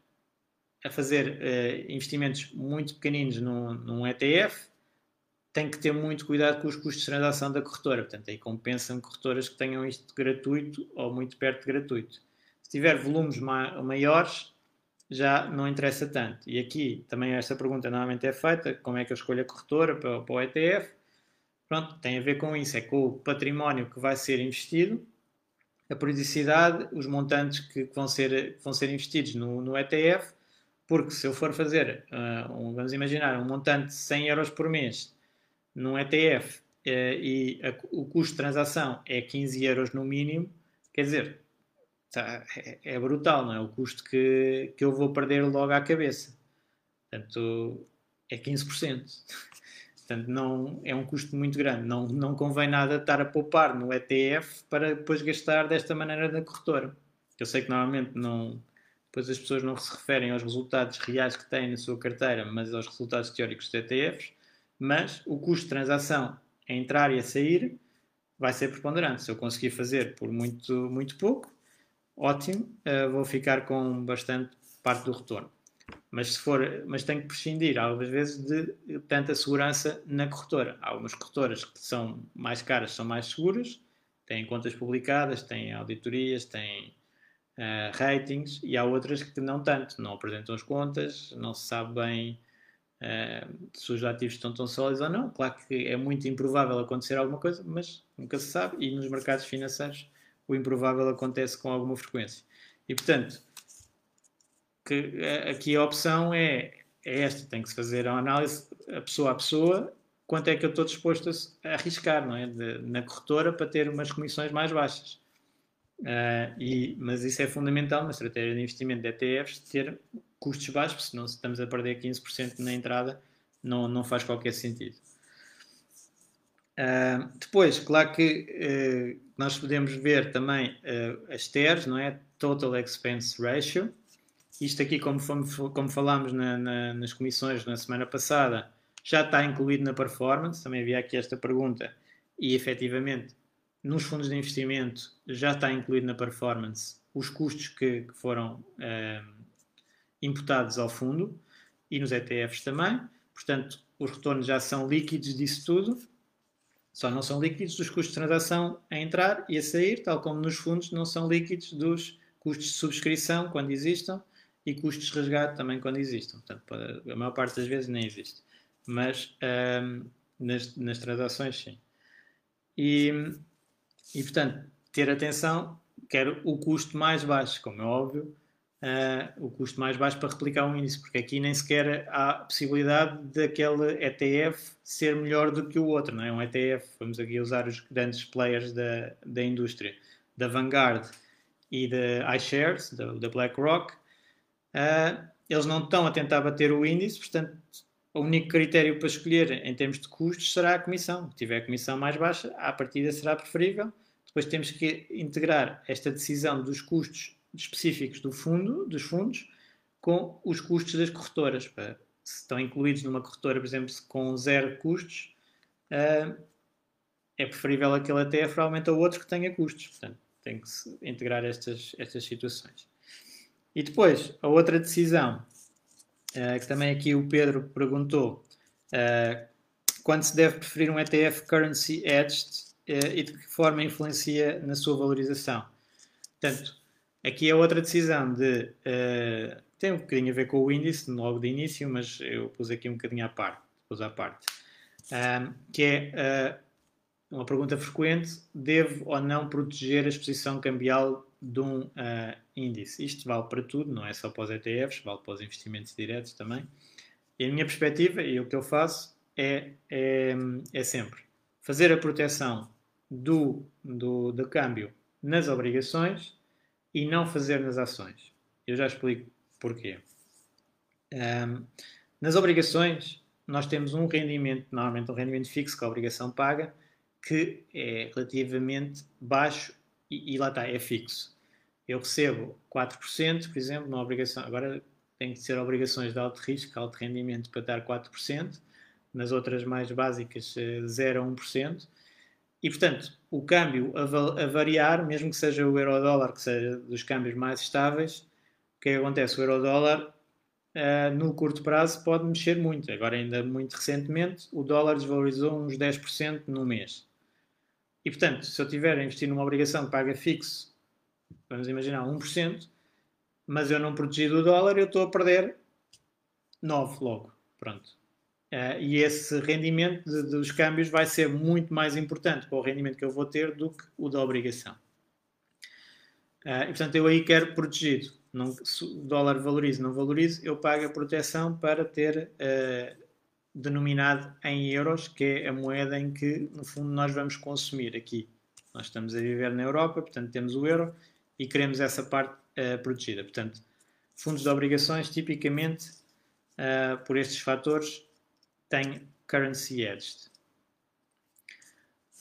a fazer uh, investimentos muito pequeninos num, num, ETF, tem que ter muito cuidado com os custos de transação da corretora. Portanto, aí compensa-me corretoras que tenham isto gratuito ou muito perto de gratuito. Se tiver volumes ma maiores, já não interessa tanto. E aqui também esta pergunta normalmente é feita: como é que eu escolho a corretora para, para o ETF? Pronto, tem a ver com isso, é com o património que vai ser investido, a periodicidade, os montantes que, vão, ser, que vão ser investidos no, no ETF porque se eu for fazer, uh, um, vamos imaginar, um montante de 100 euros por mês num ETF uh, e a, o custo de transação é 15 euros no mínimo, quer dizer, tá, é, é, brutal, não é? O custo que, que eu vou perder logo à cabeça. Portanto, é 15%. Portanto, não, é um custo muito grande. Não, não convém nada estar a poupar no ETF para depois gastar desta maneira na corretora. Eu sei que normalmente não, depois as pessoas não se referem aos resultados reais que têm na sua carteira, mas aos resultados teóricos dos ETFs, mas o custo de transação a entrar e a sair vai ser preponderante. Se eu conseguir fazer por muito, muito pouco, ótimo, uh, vou ficar com bastante parte do retorno. Mas se for, mas tenho que prescindir algumas vezes de tanta segurança na corretora. Há algumas corretoras que são mais caras, são mais seguras, têm contas publicadas, têm auditorias, têm uh, ratings, e há outras que não tanto, não apresentam as contas, não se sabe bem uh, se os ativos estão tão sólidos ou não. Claro que é muito improvável acontecer alguma coisa, mas nunca se sabe, e nos mercados financeiros o improvável acontece com alguma frequência. E portanto, que eh, aqui a opção é, é esta, tem que se fazer a análise a pessoa a pessoa, quanto é que eu estou disposto a, arriscar não é? De, na corretora para ter umas comissões mais baixas. Uh, e, mas isso é fundamental na estratégia de investimento de ETFs, ter custos baixos, senão se estamos a perder 15% na entrada, não, não faz qualquer sentido. Uh, depois, claro que uh, nós podemos ver também as TERs, não é? Total Expense Ratio. Isto aqui, como, fomos, como falámos na, na, nas comissões na semana passada, já está incluído na performance. Também havia aqui esta pergunta. E efetivamente, nos fundos de investimento já está incluído na performance os custos que, que foram imputados ao fundo e nos ETFs também. Portanto, os retornos já são líquidos disso tudo só não são líquidos os custos de transação a entrar e a sair, tal como nos fundos não são líquidos dos custos de subscrição quando existam e custos de resgate também quando existam. Portanto, a maior parte das vezes nem existe. Mas um, nas, nas, transações, sim. E, e, portanto, ter atenção, quero o custo mais baixo, como é óbvio, uh, o custo mais baixo para replicar um índice, porque aqui nem sequer há possibilidade daquele ETF ser melhor do que o outro, não é? Um ETF, vamos aqui usar os grandes players da, da indústria, da Vanguard e da iShares, da, da BlackRock, uh, eles não estão a tentar bater o índice, portanto, o único critério para escolher em termos de custos será a comissão. Se tiver a comissão mais baixa, a partida será preferível. Depois temos que integrar esta decisão dos custos específicos do fundo, dos fundos, com os custos das corretoras. Para, se estão incluídos numa corretora, por exemplo, com zero custos, uh, é preferível aquele ETF realmente ao outro que tenha custos. Portanto, tem que se integrar estas, estas situações. E depois, a outra decisão, uh, que também aqui o Pedro perguntou, uh, quando se deve preferir um ETF currency edged e de que forma influencia na sua valorização. Portanto, Aqui é outra decisão de. Uh, tem um bocadinho a ver com o índice, logo de início, mas eu pus aqui um bocadinho à parte. Pus à parte. Que é uh, uma pergunta frequente: devo ou não proteger a exposição cambial de um uh, índice? Isto vale para tudo, não é só para os ETFs, vale para os investimentos diretos também. E a minha perspectiva e o que eu faço é, é, é sempre fazer a proteção do, do, do câmbio nas obrigações e não fazer nas ações. Eu já explico porquê. Um, nas obrigações, nós temos um rendimento, normalmente um rendimento fixo que a obrigação paga, que é relativamente baixo e, e lá está, é fixo. Eu recebo 4%, por exemplo, numa obrigação. Agora tem que ser obrigações de alto risco, alto rendimento para dar 4%, nas outras mais básicas 0 a 1%. E, portanto, o câmbio a, variar, mesmo que seja o euro-dólar, que seja dos câmbios mais estáveis, o que, é acontece? O euro-dólar, uh, no curto prazo, pode mexer muito. Agora, ainda muito recentemente, o dólar desvalorizou uns 10% no mês. E, portanto, se eu tiver a investir numa obrigação que paga fixo, vamos imaginar 1%, mas eu não protegi do dólar, eu estou a perder 9 logo. Pronto. Uh, e esse rendimento de, dos câmbios vai ser muito mais importante para o rendimento que eu vou ter do que o da obrigação. Uh, e portanto, eu aí quero protegido. Não, se o dólar valoriza, não valoriza, eu pago a proteção para ter uh, denominado em euros, que é a moeda em que, no fundo, nós vamos consumir aqui. Nós estamos a viver na Europa, portanto, temos o euro e queremos essa parte protegida. Portanto, fundos de obrigações, tipicamente, por estes fatores, tem currency edged.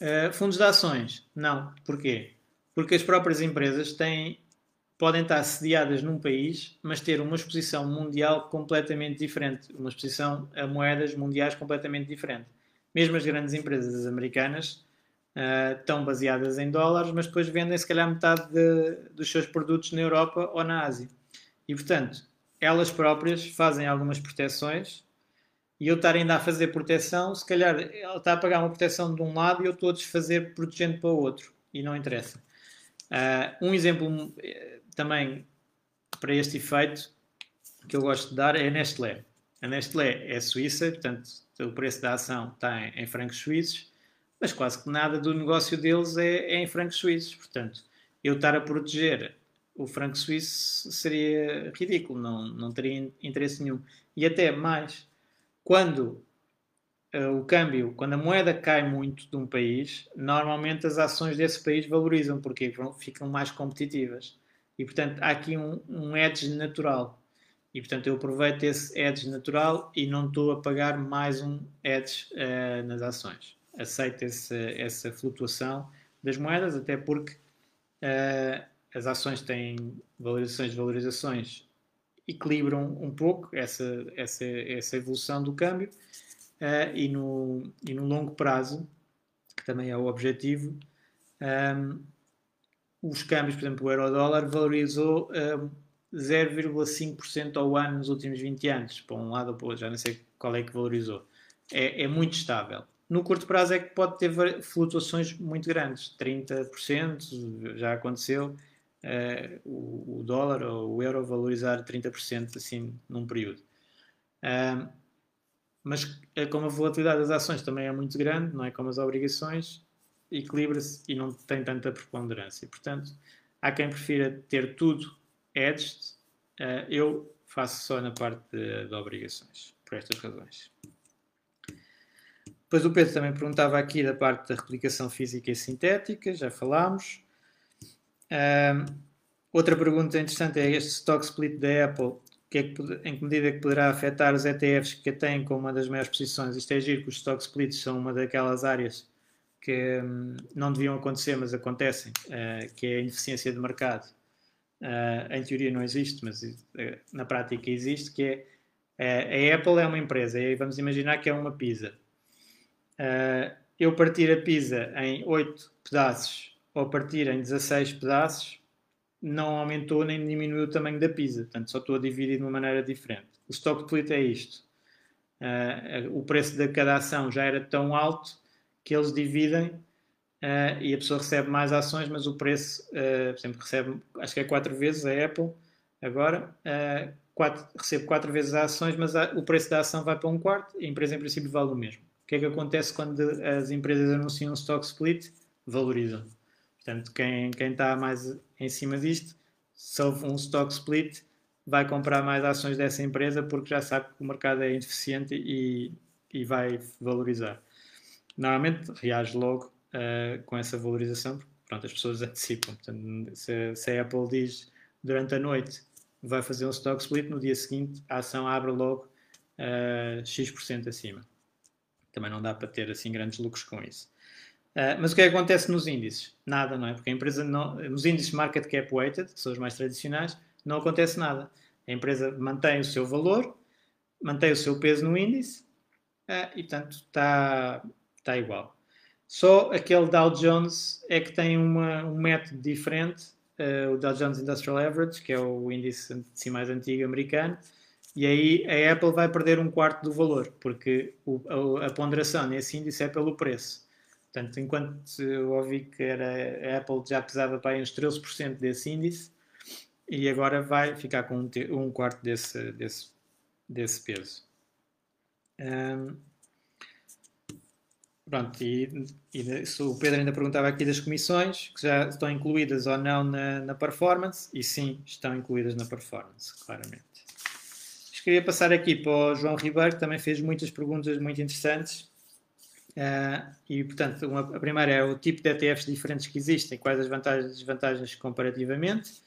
Uh, fundos de ações, não. Porquê? Porque as próprias empresas têm podem estar sediadas num país, mas ter uma exposição mundial completamente diferente, uma exposição a moedas mundiais completamente diferente. Mesmo as grandes empresas americanas uh, estão baseadas em dólares, mas depois vendem se calhar metade de, dos seus produtos na Europa ou na Ásia. E portanto, elas próprias fazem algumas proteções e eu estar ainda a fazer proteção, se calhar ela está a pagar uma proteção de um lado e eu estou a desfazer protegendo para o outro e não interessa. Uh, um exemplo eh, também para este efeito que eu gosto de dar é a Nestlé. A Nestlé é suíça, portanto o preço da ação está em, em francos suíços, mas quase que nada do negócio deles é, é em francos suíços. Portanto, eu estar a proteger o franco suíço seria ridículo, não, não teria interesse nenhum. E até mais, quando uh, o câmbio, quando a moeda cai muito de um país, normalmente as ações desse país valorizam, porque ficam mais competitivas. E portanto há aqui um, um edge natural. E portanto eu aproveito esse edge natural e não estou a pagar mais um edge uh, nas ações. Aceito esse, essa flutuação das moedas, até porque uh, as ações têm valorizações, valorizações equilibram um pouco essa, essa, essa evolução do câmbio uh, e, no, e no longo prazo, que também é o objetivo, um, ehm, os câmbios, por exemplo, o euro-dólar valorizou um, ehm, 0,5% ao ano nos últimos 20 anos, para um lado ou para o outro, já não sei qual é que valorizou. É, é muito estável. No curto prazo é que pode ter flutuações muito grandes, 30%, já aconteceu, uh, o, o, dólar ou o euro valorizar 30% assim num período. Mas eh, como a volatilidade das ações também é muito grande, não é como as obrigações, equilibra-se e não tem tanta preponderância. Portanto, há quem prefira ter tudo hedged, uh, eu faço só na parte de, de obrigações, por estas razões. Depois o Pedro também perguntava aqui da parte da replicação física e sintética, já falámos. Outra pergunta interessante é este stock split da Apple, que é que, em que medida é que poderá afetar os ETFs que a têm como uma das maiores posições? Isto é giro que os stock splits são uma daquelas áreas que hum, não deviam acontecer, mas acontecem, uh, que é a ineficiência de mercado. Uh, em teoria não existe, mas uh, na prática existe, que é a Apple é uma empresa, e vamos imaginar que é uma pizza. eu partir a pizza em 8 pedaços ao partir em 16 pedaços, não aumentou nem diminuiu o tamanho da pizza. Portanto, só estou a dividir de uma maneira diferente. O stock split é isto. Uh, o preço de cada ação já era tão alto que eles dividem uh, e a pessoa recebe mais ações, mas o preço, uh, por exemplo, recebe, acho que é 4 vezes a Apple agora, quatro, recebe 4 vezes as ações, mas a, o preço da ação vai para um quarto e a empresa em princípio vale o mesmo. O que é que acontece quando as empresas anunciam um stock split? Valorizam. Portanto, quem, quem está mais em cima disto, se houve um stock split, vai comprar mais ações dessa empresa porque já sabe que o mercado é ineficiente e, e vai valorizar. Normalmente reage logo uh, com essa valorização, porque pronto, as pessoas antecipam. Portanto, se, se, a Apple diz durante a noite vai fazer um stock split, no dia seguinte a ação abre logo uh, X% acima. Também não dá para ter assim grandes lucros com isso. Uh, mas o que, é que acontece nos índices? Nada, não é? Porque a empresa, não, nos índices market cap weighted, que são os mais tradicionais, não acontece nada. A empresa mantém o seu valor, mantém o seu peso no índice uh, e, portanto, está tá igual. Só aquele Dow Jones é que tem uma, um método diferente, uh, o Dow Jones Industrial Average, que é o índice assim, mais antigo americano, e aí a Apple vai perder um quarto do valor, porque o, a, a ponderação nesse índice é pelo preço. Portanto, enquanto eu ouvi que era, a Apple já pesava para aí uns 13% desse índice, e agora vai ficar com um, um quarto desse, desse, desse peso. Um, pronto, e, e, o Pedro ainda perguntava aqui das comissões, que já estão incluídas ou não na, na performance, e sim, estão incluídas na performance, claramente. Queria passar aqui para o João Ribeiro, que também fez muitas perguntas muito interessantes Uh, e, portanto, uma, a primeira é o tipo de ETFs diferentes que existem, quais as vantagens e desvantagens comparativamente.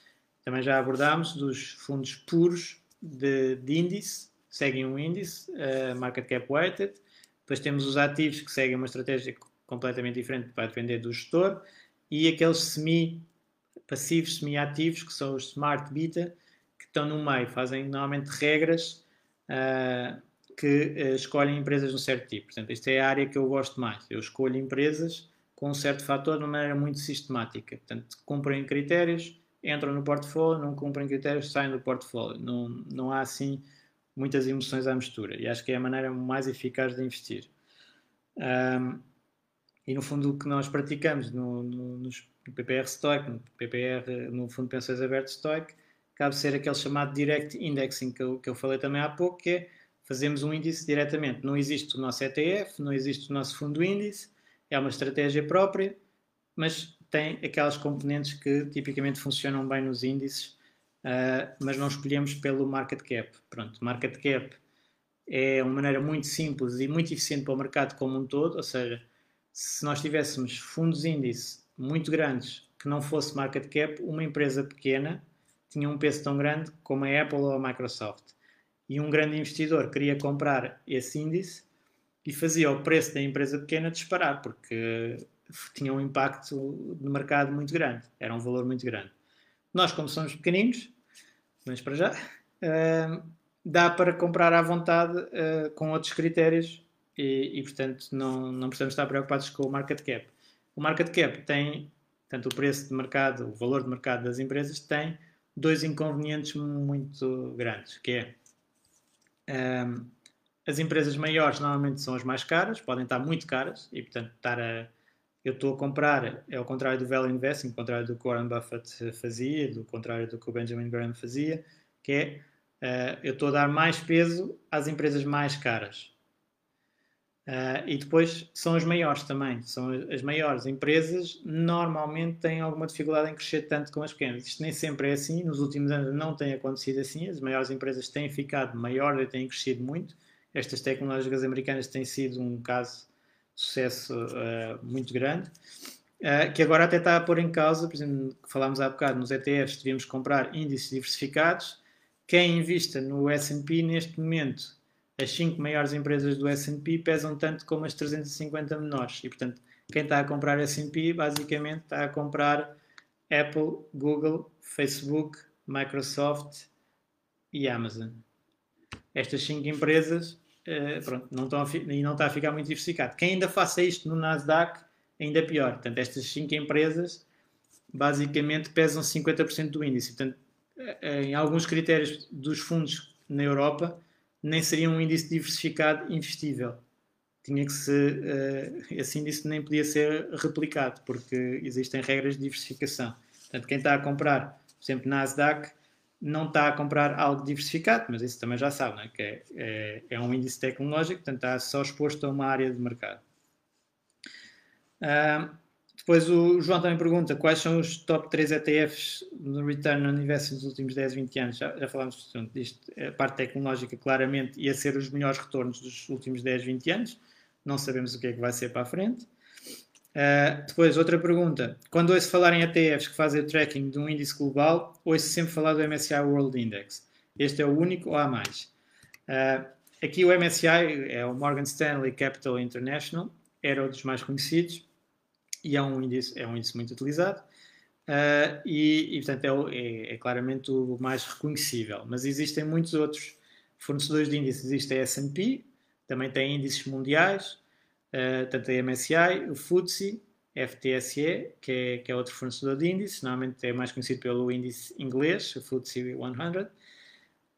Também já abordámos dos fundos puros de, de índice, seguem um índice, uh, market cap weighted. Depois temos os ativos que seguem uma estratégia completamente diferente, vai depender do gestor. E aqueles semi passivos semi-ativos, que são os smart beta, que estão no meio, fazem normalmente regras uh, que uh, escolhem empresas de um certo tipo. Portanto, esta é a área que eu gosto mais. Eu escolho empresas com um certo fator de uma maneira muito sistemática. Portanto, cumprem critérios, entram no portfólio, não cumprem critérios, saem do portfólio. Não, não há assim muitas emoções à mistura. E acho que é a maneira mais eficaz de investir. Um, e no fundo o que nós praticamos no, no, no PPR Stoic, no PPR, no Fundo de Pensões Aberto Stoic, cabe ser aquele chamado Direct Indexing que eu, que eu falei também há pouco, que é fazemos um índice diretamente. Não existe o nosso ETF, não existe o nosso fundo índice, é uma estratégia própria, mas tem aquelas componentes que tipicamente funcionam bem nos índices, uh, mas não escolhemos pelo market cap. Pronto, market cap é uma maneira muito simples e muito eficiente para o mercado como um todo, ou seja, se nós tivéssemos fundos índice muito grandes que não fosse market cap, uma empresa pequena tinha um peso tão grande como a Apple ou a Microsoft. E um grande investidor queria comprar esse índice e fazia o preço da empresa pequena disparar, porque tinha um impacto no mercado muito grande, era um valor muito grande. Nós, como somos pequeninos, mas para já, uh, dá para comprar à vontade uh, com outros critérios e, e, portanto, não, não precisamos estar preocupados com o market cap. O market cap tem, tanto o preço de mercado, o valor de mercado das empresas, tem dois inconvenientes muito grandes, que é as empresas maiores normalmente são as mais caras, podem estar muito caras e, portanto, estar a, eu estou a comprar, é ao contrário do value investing, ao contrário do que o Warren Buffett fazia, do contrário do que o Benjamin Graham fazia, que é uh, eu estou a dar mais peso às empresas mais caras. Uh, e depois são as maiores também. São as maiores empresas normalmente têm alguma dificuldade em crescer tanto como as pequenas. Isto nem sempre é assim. Nos últimos anos não tem acontecido assim. As maiores empresas têm ficado maiores e têm crescido muito. Estas tecnológicas americanas têm sido um caso de sucesso uh, muito grande. Uh, que agora até está a pôr em causa, por exemplo, falámos há bocado nos ETFs, devíamos comprar índices diversificados. Quem invista no S&P neste momento as 5 maiores empresas do S&P pesam tanto como as 350 menores. E, portanto, quem está a comprar S&P, basicamente, está a comprar Apple, Google, Facebook, Microsoft e Amazon. Estas 5 empresas, uh, pronto, não estão e não está a ficar muito diversificado. Quem ainda faça isto no Nasdaq, ainda é pior. Portanto, estas 5 empresas, basicamente, pesam 50% do índice. Portanto, eh, em alguns critérios dos fundos na Europa, nem seria um índice diversificado investível. Tinha que ser, uh, esse índice nem podia ser replicado, porque existem regras de diversificação. Portanto, quem está a comprar, por exemplo, Nasdaq, não está a comprar algo diversificado, mas isso também já sabe, é? que é, é, é, um índice tecnológico, portanto está só exposto a uma área de mercado. Uh, depois o João também pergunta quais são os top 3 ETFs no Return on Investment dos últimos 10, 20 anos. Já, já falámos disto, a parte tecnológica claramente ia ser os melhores retornos dos últimos 10, 20 anos. Não sabemos o que é que vai ser para a frente. Uh, depois, outra pergunta. Quando ouço falar em ETFs que fazem o tracking de um índice global, ouço sempre falar do MSCI World Index. Este é o único ou há mais? Uh, aqui o MSCI é o Morgan Stanley Capital International, era um dos mais conhecidos e é um índice, é um índice muito utilizado uh, e, e, portanto, é, é, é, claramente o mais reconhecível. Mas existem muitos outros fornecedores de índices. Existe a S&P, também tem índices mundiais, uh, tanto a MSCI, o FTSE, FTSE, que é, que é outro fornecedor de índices, normalmente é mais conhecido pelo índice inglês, o FTSE 100.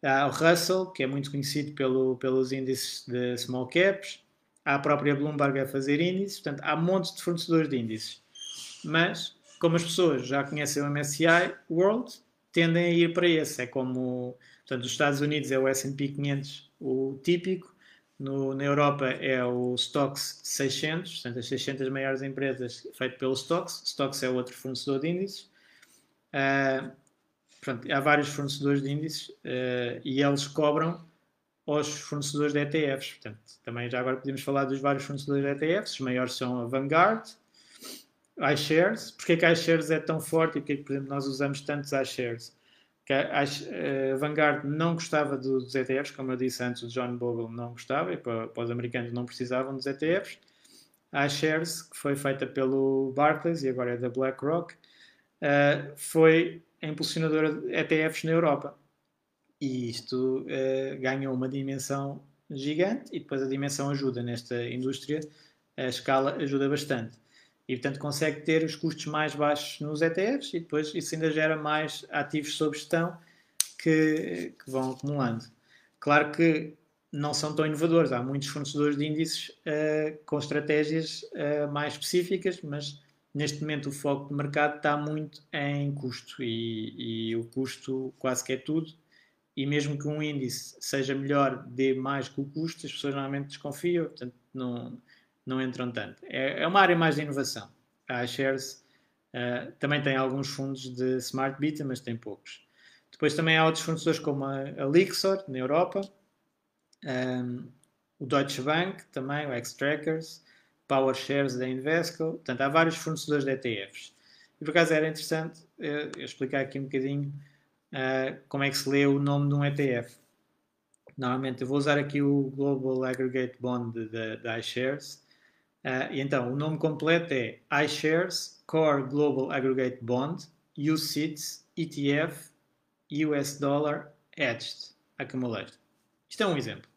Há o Russell, que é muito conhecido pelo, pelos índices de small caps, há a própria Bloomberg a fazer índices, portanto, há montes de fornecedores de índices. Mas, como as pessoas já conhecem o MSCI World, tendem a ir para esse. É como, portanto, os Estados Unidos é o S&P 500, o típico, no, na Europa é o Stocks 600, portanto, as 600 maiores empresas feito pelo Stocks. Stocks é outro fornecedor de índices. Uh, há vários fornecedores de índices uh, e eles cobram aos fornecedores de ETFs. Portanto, também já agora podemos falar dos vários fornecedores de ETFs. Os maiores são a Vanguard, iShares. Porquê que a iShares é tão forte e porquê que, por exemplo, nós usamos tantos iShares? Que a, a Vanguard não gostava dos ETFs, como eu disse antes, o John Bogle não gostava e para, para os americanos não precisavam dos ETFs. A iShares, que foi feita pelo Barclays e agora é da BlackRock, uh, foi a impulsionadora de ETFs na Europa. E isto uh, ganhou uma dimensão gigante e depois a dimensão ajuda nesta indústria, a escala ajuda bastante. E portanto consegue ter os custos mais baixos nos ETFs e depois isso ainda gera mais ativos sob gestão que, que vão acumulando. Claro que não são tão inovadores. Há muitos fornecedores de índices uh, com estratégias uh, mais específicas, mas neste momento o foco do mercado está muito em custo e, e, o custo quase que é tudo. E mesmo que um índice seja melhor, dê mais que o custo, as pessoas normalmente desconfiam, portanto não, não entram tanto. É, é uma área mais de inovação. A iShares uh, também tem alguns fundos de Smart Beta, mas tem poucos. Depois também há outros fornecedores como a, a Lixor, na Europa, um, o Deutsche Bank também, o X-Trackers, Power Shares da Invesco, portanto há vários fornecedores de ETFs. E por acaso era interessante eu, eu explicar aqui um bocadinho uh, como é que se lê o nome de um ETF. Normalmente eu vou usar aqui o Global Aggregate Bond da iShares. Uh, e então o nome completo é iShares Core Global Aggregate Bond UCITS ETF US Dollar Hedged Accumulated. Isto é um exemplo.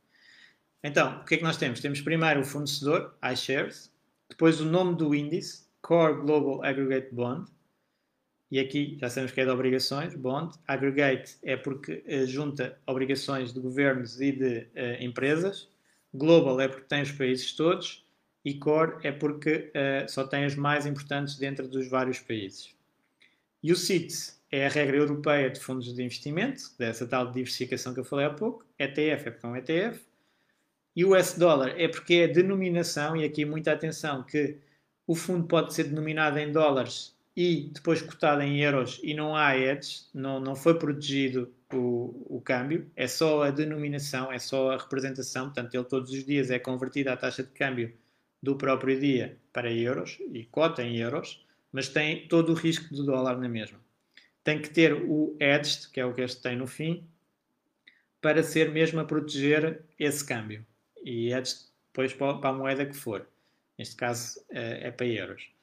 Então, o que é que nós temos? Temos primeiro o fornecedor, iShares, depois o nome do índice, Core Global Aggregate Bond, e aqui já sabemos que é de obrigações, bond. Aggregate é porque uh, junta obrigações de governos e de uh, empresas. Global é porque tem os países todos. E core é porque uh, só tem os mais importantes dentro dos vários países. E o CITES é a regra europeia de fundos de investimento, dessa tal diversificação que eu falei há pouco. ETF é porque é um ETF. E o US dólar é porque é a denominação, e aqui muita atenção, que o fundo pode ser denominado em dólares e depois cotado em euros e não há hedge, não, não foi protegido o, o câmbio, é só a denominação, é só a representação, portanto ele todos os dias é convertido à taxa de câmbio do próprio dia para euros e cota em euros, mas tem todo o risco do dólar na mesma. Tem que ter o hedged, que é o que este tem no fim, para ser mesmo a proteger esse câmbio e é depois para a moeda que for. Neste caso é, é para euros.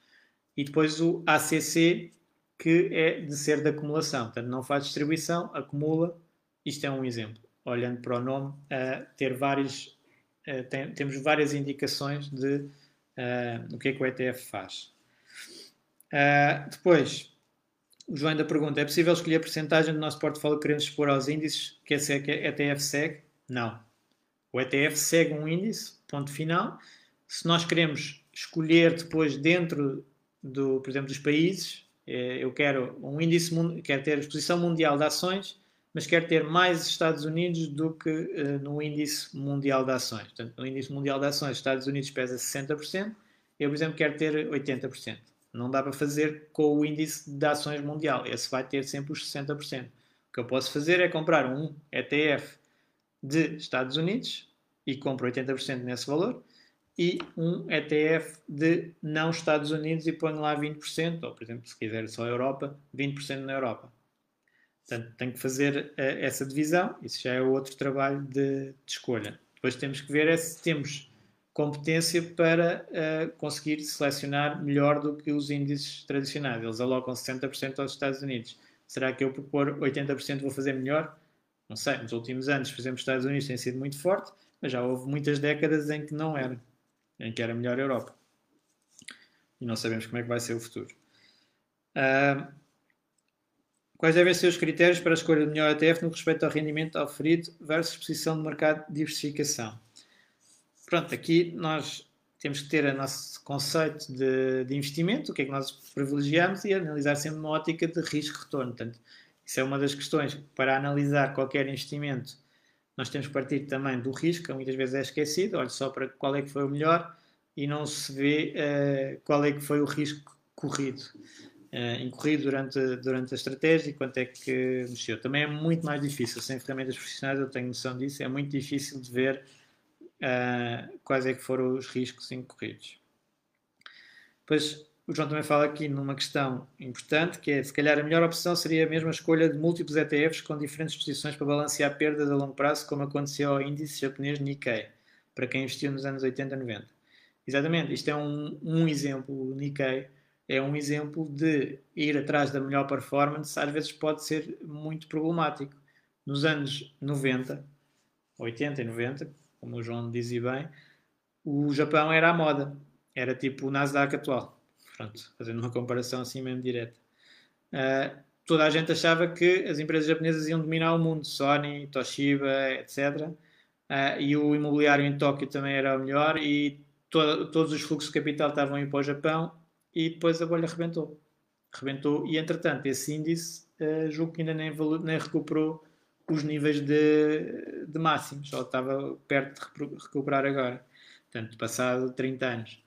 E depois o ACC, que é de ser de acumulação. Portanto, não faz distribuição, acumula. Isto é um exemplo. Olhando para o nome, uh, ter vários, uh, tem, temos várias indicações de uh, o que é que o ETF faz. Depois, o João ainda pergunta: é possível escolher a porcentagem do nosso portfólio que queremos expor aos índices que esse ETF segue? Não. O ETF segue um índice, ponto final. Se nós queremos escolher depois dentro do, por exemplo, dos países, eh, eu quero um índice, quero ter exposição mundial de ações, mas quero ter mais Estados Unidos do que uh, no índice mundial de ações. Portanto, no índice mundial de ações, Estados Unidos pesa 60%, eu, por exemplo, quero ter 80%. Não dá para fazer com o índice de ações mundial, esse vai ter sempre os 60%. O que eu posso fazer é comprar um ETF de Estados Unidos e compro 80% nesse valor e um ETF de não Estados Unidos e ponho lá 20%, ou por exemplo, se quiser só Europa, 20% na Europa. Portanto, tenho que fazer uh, essa divisão, isso já é outro trabalho de, de, escolha. Depois temos que ver é se temos competência para uh, conseguir selecionar melhor do que os índices tradicionais. Eles alocam 60% aos Estados Unidos. Será que eu propor 80% vou fazer melhor? Não sei, nos últimos anos, por exemplo, os Estados Unidos têm sido muito forte, mas já houve muitas décadas em que não era, em que era melhor a Europa. E não sabemos como é que vai ser o futuro. Uh, quais devem ser os critérios para a escolha do melhor ETF no respeito ao rendimento oferido versus posição de mercado de diversificação? Pronto, aqui nós temos que ter o nosso conceito de, de investimento, o que é que nós privilegiamos e analisar sempre uma ótica de risco-retorno. Portanto, isso é uma das questões para analisar qualquer investimento. Nós temos partir também do risco, que muitas vezes é esquecido. Olha só para qual é que foi o melhor e não se vê uh, qual é que foi o risco corrido, uh, incorrido durante, durante a estratégia e quanto é que mexeu. Também é muito mais difícil, sem ferramentas profissionais, eu tenho noção disso, é muito difícil de ver uh, quais é que foram os riscos incorridos. Depois, o João também fala aqui numa questão importante, que é, se calhar a melhor opção seria a mesma escolha de múltiplos ETFs com diferentes posições para balancear perdas a longo prazo, como aconteceu ao índice japonês Nikkei, para quem investiu nos anos 80 e 90. Exatamente, isto é um, um exemplo, o Nikkei, é um exemplo de ir atrás da melhor performance, às vezes pode ser muito problemático. Nos anos 90, 80 e 90, como o João dizia bem, o Japão era a moda, era tipo o Nasdaq atual. Pronto, fazendo uma comparação assim mesmo direta. Uh, toda a gente achava que as empresas japonesas iam dominar o mundo, Sony, Toshiba, etc. Uh, ah, e o imobiliário em Tóquio também era o melhor e to todos os fluxos de capital estavam a ir para o Japão e depois a bolha rebentou. Rebentou e, entretanto, esse índice, uh, julgo que ainda nem, nem recuperou os níveis de, de máximos, só estava perto de recuperar agora. Portanto, passado 30 anos.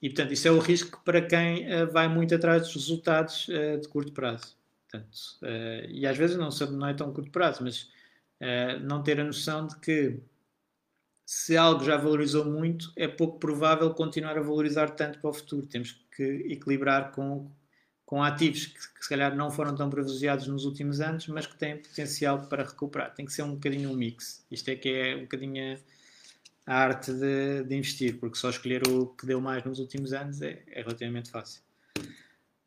E, portanto, isso é o risco para quem uh, vai muito atrás dos resultados uh, de curto prazo. Portanto, uh, e às vezes não, não é tão curto prazo, mas não ter a noção de que se algo já valorizou muito, é pouco provável continuar a valorizar tanto para o futuro. Temos que equilibrar com, com ativos que, que se calhar não foram tão privilegiados nos últimos anos, mas que têm potencial para recuperar. Tem que ser um bocadinho um mix. Isto é que é um bocadinho a arte de, de, investir, porque só escolher o que deu mais nos últimos anos é, é relativamente fácil.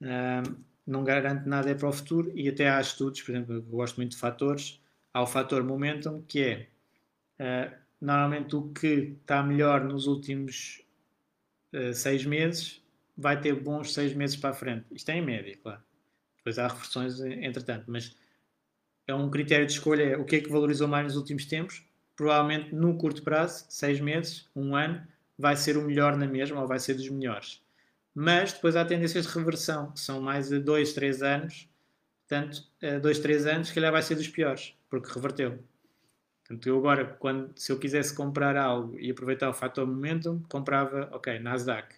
Um, não garante nada é para o futuro e até há estudos, por exemplo, eu gosto muito de fatores. Há o fator momentum, que é uh, normalmente o que está melhor nos últimos uh, seis meses vai ter bons seis meses para a frente. Isto é em média, claro. Depois há reversões entretanto, mas é um critério de escolha é o que é que valorizou mais nos últimos tempos provavelmente no curto prazo, seis meses, um ano, vai ser o melhor na mesma ou vai ser dos melhores. Mas depois há tendências de reversão, que são mais de dois, três anos. Portanto, dois, três anos, se calhar vai ser dos piores, porque reverteu. Portanto, eu agora, quando, se eu quisesse comprar algo e aproveitar o fator momentum, comprava, ok, Nasdaq.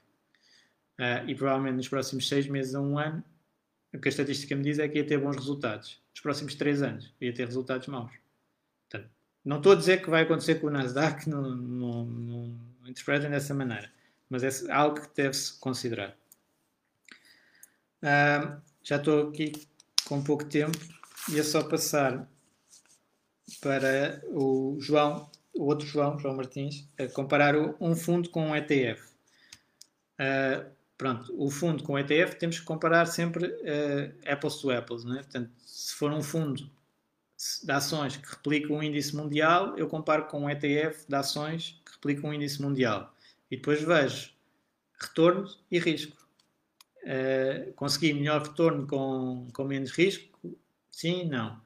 Uh, e provavelmente nos próximos seis meses a um ano, o que a estatística me diz é que ia ter bons resultados. Nos próximos três anos, ia ter resultados maus. Não estou a dizer que vai acontecer com o Nasdaq, não, não, não interpretem dessa maneira, mas é algo que deve-se considerar. Já estou aqui com pouco tempo e é só passar para o João, o outro João, João Martins, a comparar um fundo com um ETF. Uh, pronto, o fundo com o ETF temos que comparar sempre uh, apples to apples, né? Portanto, se for um fundo de ações que replicam um índice mundial, eu comparo com um ETF de ações que replicam um índice mundial. E depois vejo retorno e risco. Uh, consegui melhor retorno com, com menos risco? Sim, não.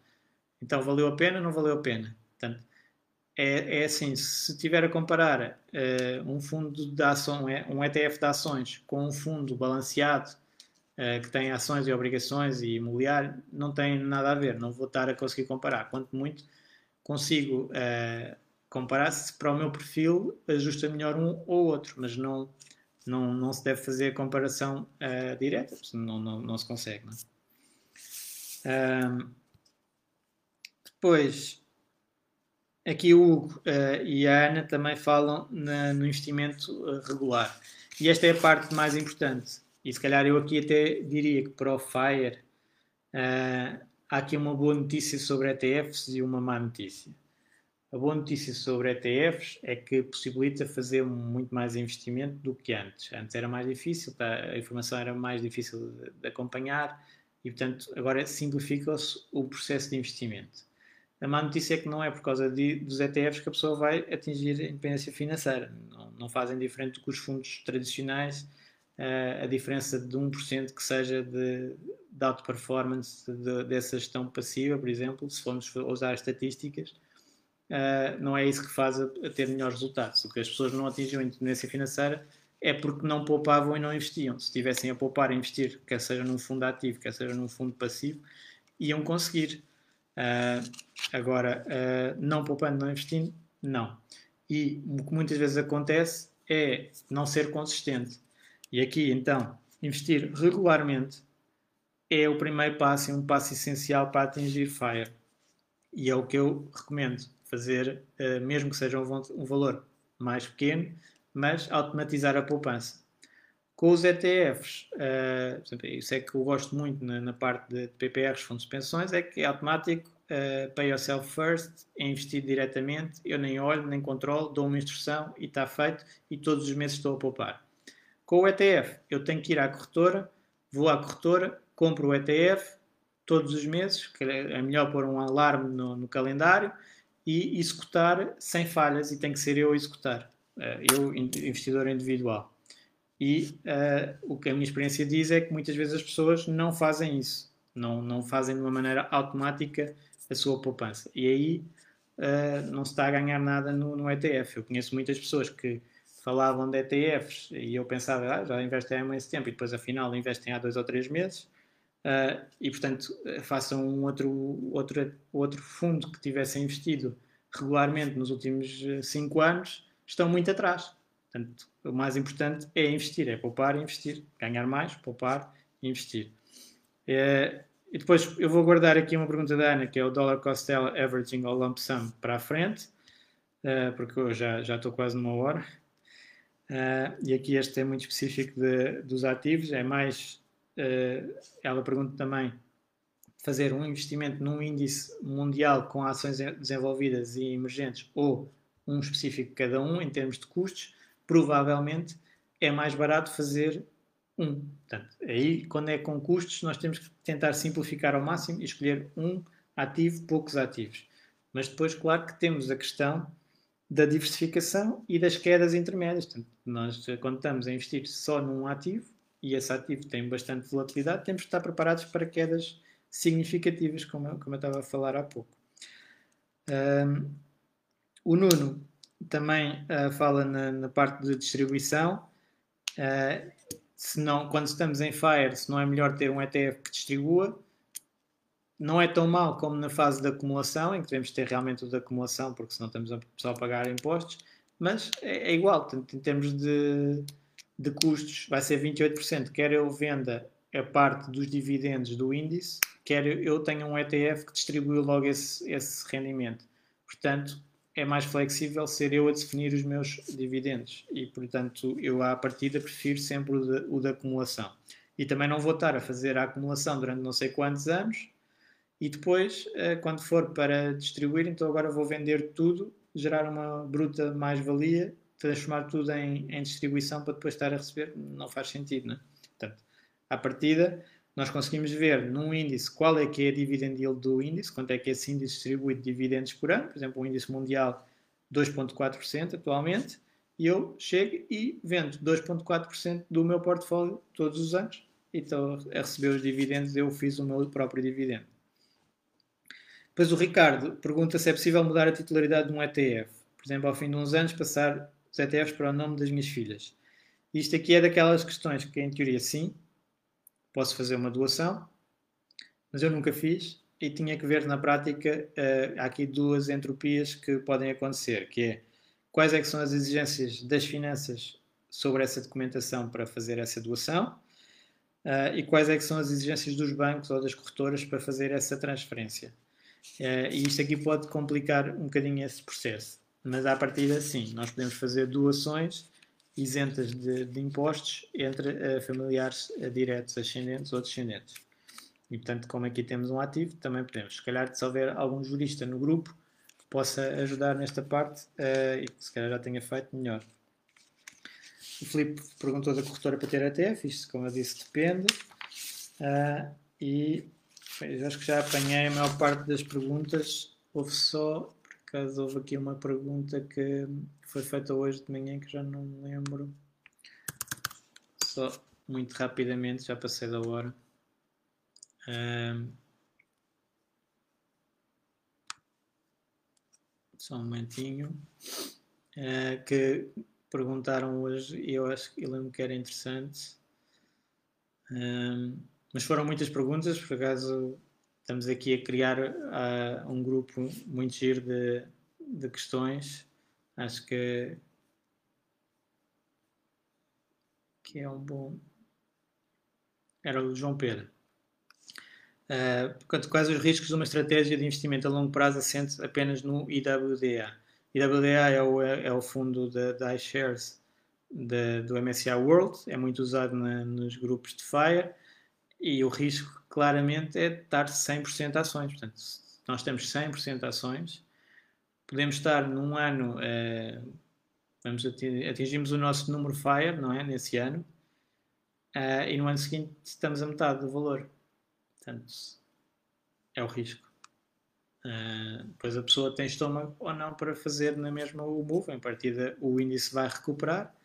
Então valeu a pena, não valeu a pena. Portanto, é, é assim, se tiver a comparar uh, um fundo de ação, um ETF de ações com um fundo balanceado que tem ações e obrigações e imobiliário, não tem nada a ver, não vou estar a conseguir comparar. Quanto muito consigo uh, comparar se para o meu perfil ajusta melhor um ou outro, mas não, não, não se deve fazer comparação uh, direta, não, não, não se consegue. Não é? depois, aqui o Hugo uh, e a Ana também falam na, no investimento uh, regular. E esta é a parte mais importante. E se calhar eu aqui até diria que para o FIRE uh, há aqui uma boa notícia sobre ETFs e uma má notícia. A boa notícia sobre ETFs é que possibilita fazer muito mais investimento do que antes. Antes era mais difícil, tá? a informação era mais difícil de, acompanhar e, portanto, agora simplifica-se o processo de investimento. A má notícia é que não é por causa de, dos ETFs que a pessoa vai atingir a independência financeira. Não, não fazem diferente do que os fundos tradicionais uh, a diferença de 1% que seja de, de outperformance de, dessa gestão passiva, por exemplo, se formos usar estatísticas, uh, não é isso que faz a, a, ter melhores resultados. O que as pessoas não atingiam a independência financeira é porque não poupavam e não investiam. Se estivessem a poupar e investir, quer seja num fundo ativo, quer seja num fundo passivo, iam conseguir. Uh, agora, uh, não poupando, não investindo, não. E o que muitas vezes acontece é não ser consistente. E aqui, então, investir regularmente é o primeiro passo e um passo essencial para atingir FIRE. E é o que eu recomendo fazer, uh, mesmo que seja um, valor mais pequeno, mas automatizar a poupança. Com os ETFs, uh, isso é que eu gosto muito na, parte de, PPRs, fundos de pensões, é que é automático, uh, pay yourself first, é investido diretamente, eu nem olho, nem controlo, dou uma instrução e está feito, e todos os meses estou a poupar. Com o ETF, eu tenho que ir à corretora, vou à corretora, compro o ETF todos os meses, que é melhor pôr um alarme no, no calendário e executar sem falhas, e tem que ser eu a executar, uh, eu, investidor individual. E uh, o que a minha experiência diz é que muitas vezes as pessoas não fazem isso, não, não fazem de uma maneira automática a sua poupança. E aí uh, não se está a ganhar nada no, no, ETF. Eu conheço muitas pessoas que falavam de ETFs e eu pensava, ah, já investem há mais tempo e depois afinal investem há dois ou três meses. Uh, e portanto façam um outro, outro, outro fundo que tivessem investido regularmente nos últimos cinco anos, estão muito atrás. Portanto, o mais importante é investir, é poupar e investir. Ganhar mais, poupar e investir. É, e depois eu vou guardar aqui uma pergunta da Ana, que é o Dollar Cost Averaging ou Lump Sum para a frente, uh, porque eu já, já estou quase numa hora. Uh, e aqui este é muito específico de, dos ativos, é mais. Uh, ela pergunta também fazer um investimento num índice mundial com ações desenvolvidas e emergentes ou um específico cada um em termos de custos provavelmente é mais barato fazer um. Portanto, aí, quando é com custos, nós temos que tentar simplificar ao máximo e escolher um ativo, poucos ativos. Mas depois, claro que temos a questão da diversificação e das quedas intermédias. Portanto, nós, quando estamos a investir só num ativo, e esse ativo tem bastante volatilidade, temos que estar preparados para quedas significativas, como eu, como eu estava a falar há pouco. Um, o Nuno também uh, fala na, na, parte de distribuição. Uh, se não, quando estamos em FIRE, se não é melhor ter um ETF que distribua. Não é tão mal como na fase de acumulação, em que devemos ter realmente o de acumulação, porque senão estamos só a pagar impostos, mas é, é igual, em termos de, de custos, vai ser 28%, quer eu venda a parte dos dividendos do índice, quer eu tenha um ETF que distribui logo esse, esse rendimento. Portanto, é mais flexível ser eu a definir os meus dividendos e, portanto, eu à partida prefiro sempre o de acumulação. E também não vou estar a fazer a acumulação durante não sei quantos anos e depois, eh, quando for para distribuir, então agora vou vender tudo, gerar uma bruta mais-valia, transformar tudo em, em, distribuição para depois estar a receber. Não faz sentido, não é? Portanto, à partida, nós conseguimos ver num índice qual é que é a dividend yield do índice, quanto é que esse índice distribui de dividendos por ano, por exemplo, o índice mundial 2.4% atualmente, e eu chego e vendo 2.4% do meu portfólio todos os anos, e estou a receber os dividendos, eu fiz o meu próprio dividendo. Depois o Ricardo pergunta se é possível mudar a titularidade de um ETF. Por exemplo, ao fim de uns anos, passar os ETFs para o nome das minhas filhas. Isto aqui é daquelas questões que, em teoria, sim, posso fazer uma doação, mas eu nunca fiz e tinha que ver na prática, uh, há aqui duas entropias que podem acontecer, que é quais é que são as exigências das finanças sobre essa documentação para fazer essa doação uh, e quais é que são as exigências dos bancos ou das corretoras para fazer essa transferência. Uh, e isto aqui pode complicar um bocadinho esse processo. Mas à partida, sim, nós podemos fazer doações isentas de, de impostos entre uh, familiares uh, diretos, ascendentes ou descendentes. E, portanto, como aqui temos um ativo, também podemos. Se calhar, se houver algum jurista no grupo que possa ajudar nesta parte uh, e que se calhar já tenha feito, melhor. O Filipe perguntou da corretora para ter ETF, isto, como eu disse, depende. Uh, e eu acho que já apanhei a maior parte das perguntas. Houve só acaso houve aqui uma pergunta que foi feita hoje de manhã que já não me lembro. Só muito rapidamente, já passei da hora. Um, só um momentinho. Uh, que perguntaram hoje e eu acho que eu lembro que era interessante. Um, mas foram muitas perguntas, por acaso estamos aqui a criar uh, um grupo muito giro de, de questões. Acho que, que é um bom. Era o João Pedro. Uh, portanto, quais os riscos de uma estratégia de investimento a longo prazo assente apenas no IWDA? IWDA é o, é o fundo da iShares do MSCI World, é muito usado na, nos grupos de FIRE e o risco claramente é estar 100% ações. Portanto, nós temos 100% ações, podemos estar num ano, uh, vamos atingir, atingimos o nosso número FIRE, não é? Nesse ano, uh, e no ano seguinte estamos a metade do valor. Portanto, é o risco. Uh, depois a pessoa tem estômago ou não para fazer na mesma o move. Em partida, o índice vai recuperar.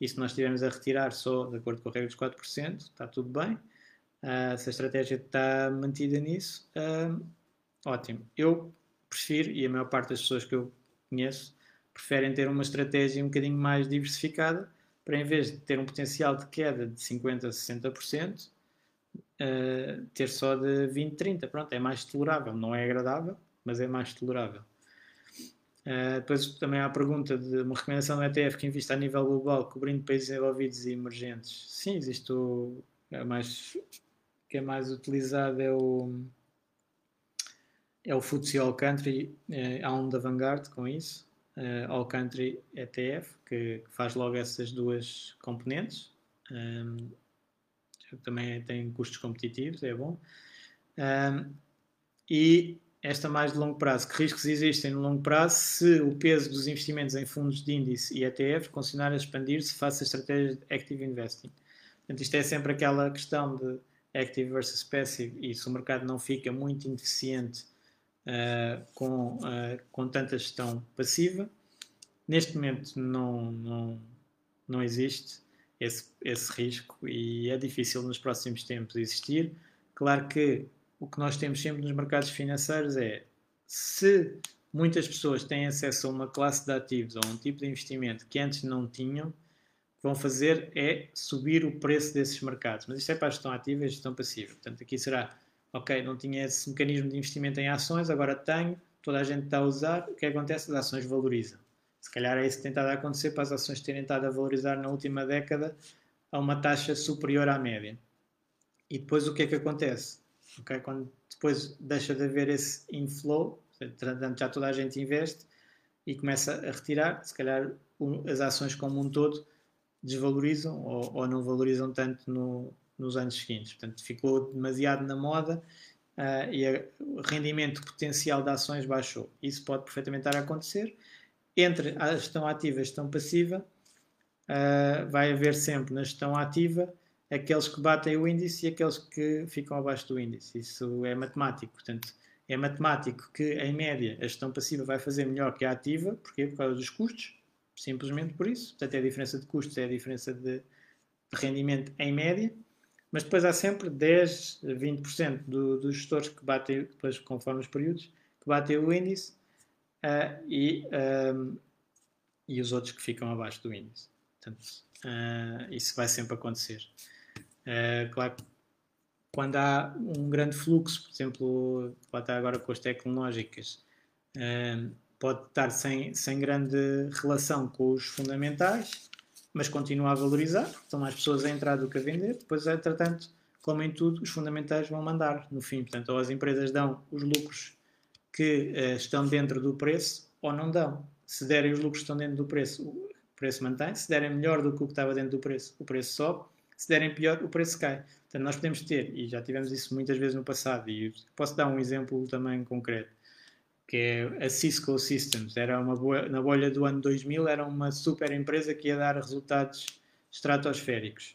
E se nós estivermos a retirar só de acordo com a regra dos 4%, está tudo bem. Uh, se a estratégia está mantida nisso, uh, ótimo. Eu prefiro, e a maior parte das pessoas que eu conheço, preferem ter uma estratégia um bocadinho mais diversificada, para em vez de ter um potencial de queda de 50% a 60%, uh, ter só de 20%, 30%. Pronto, é mais tolerável. Não é agradável, mas é mais tolerável. Uh, depois também há a pergunta de uma recomendação do ETF que invista a nível global, cobrindo países desenvolvidos e emergentes. Sim, existe o é mais, que é mais utilizado é o é o FTSE All Country, é, há um da Vanguard com isso, uh, All Country ETF, que, faz logo essas duas componentes. Um, também tem custos competitivos, é bom. Um, e esta mais de longo prazo, que riscos existem no longo prazo se o peso dos investimentos em fundos de índice e ETFs continuar a expandir-se face a estratégias de active investing. Portanto, isto é sempre aquela questão de active versus passive e se o mercado não fica muito ineficiente uh, com, uh, com tanta gestão passiva, neste momento não, não, não existe esse, esse risco e é difícil nos próximos tempos existir. Claro que o que nós temos sempre nos mercados financeiros é se muitas pessoas têm acesso a uma classe de ativos ou a um tipo de investimento que antes não tinham, vão fazer é subir o preço desses mercados. Mas isto é para a gestão ativa e a gestão passiva. Portanto, aqui será, ok, não tinha esse mecanismo de investimento em ações, agora tenho, toda a gente está a usar, o que acontece? As ações valorizam. Se calhar é isso que tem estado a acontecer para as ações terem estado a valorizar na última década a uma taxa superior à média. E depois o que é que acontece? Okay? Quando depois deixa de haver esse inflow, já toda a gente investe e começa a retirar, se calhar as ações como um todo desvalorizam ou, ou não valorizam tanto no, nos anos seguintes. Portanto, ficou demasiado na moda uh, e o rendimento potencial de ações baixou. Isso pode perfeitamente estar a acontecer. Entre a gestão ativa e a gestão passiva, uh, vai haver sempre na gestão ativa aqueles que batem o índice e aqueles que ficam abaixo do índice. Isso é matemático. Portanto, é matemático que, em média, a gestão passiva vai fazer melhor que a ativa. Porquê? Por causa dos custos. Simplesmente por isso. Portanto, é a diferença de custos, é a diferença de, rendimento em média. Mas depois há sempre 10, 20% do, dos gestores que batem, depois, conforme os períodos, que batem o índice uh, e, um, e os outros que ficam abaixo do índice. Portanto, uh, isso vai sempre acontecer. Claro quando há um grande fluxo, por exemplo, está agora com as tecnológicas, pode estar sem, sem grande relação com os fundamentais, mas continua a valorizar, estão mais pessoas a entrar do que a vender. Depois, entretanto, como em tudo, os fundamentais vão mandar no fim. Portanto, ou as empresas dão os lucros que uh, estão dentro do preço ou não dão. Se derem os lucros que estão dentro do preço, o preço mantém. Se derem melhor do que o que estava dentro do preço, o preço sobe se derem pior, o preço cai. Portanto, nós podemos ter, e já tivemos isso muitas vezes no passado, e posso dar um exemplo também concreto, que é a Cisco Systems. Era uma na bolha do ano 2000, era uma super empresa que ia dar resultados estratosféricos.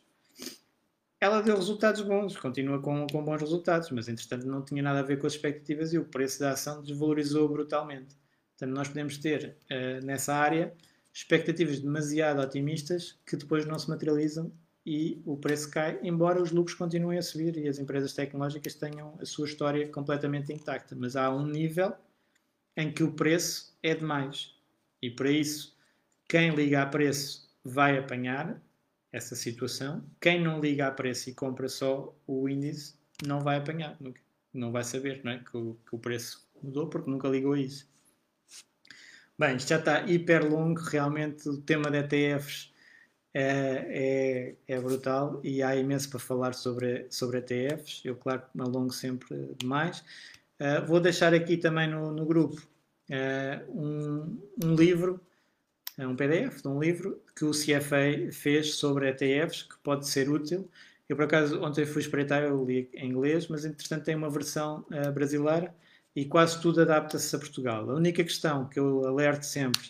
Ela deu resultados bons, continua com, com bons resultados, mas entretanto não tinha nada a ver com as expectativas e o preço da ação desvalorizou brutalmente. Portanto, nós podemos ter uh, nessa área expectativas demasiado otimistas que depois não se materializam e o preço cai, embora os lucros continuem a subir e as empresas tecnológicas tenham a sua história completamente intacta. Mas há um nível em que o preço é demais. E para isso, quem liga a preço vai apanhar essa situação. Quem não liga a preço e compra só o índice não vai apanhar, não vai saber não é? que, o, que o preço mudou porque nunca ligou a isso. Bem, isto já está hiper longo, realmente o tema de ETFs é, é, é, brutal e há imenso para falar sobre, sobre ETFs. Eu, claro, me alongo sempre demais. Uh, vou deixar aqui também no, no grupo uh, um, um, livro, uh, um PDF de um livro que o CFA fez sobre ETFs que pode ser útil. Eu, por acaso, ontem fui espreitar, eu li em inglês, mas entretanto tem uma versão brasileira e quase tudo adapta-se a Portugal. A única questão que eu alerto sempre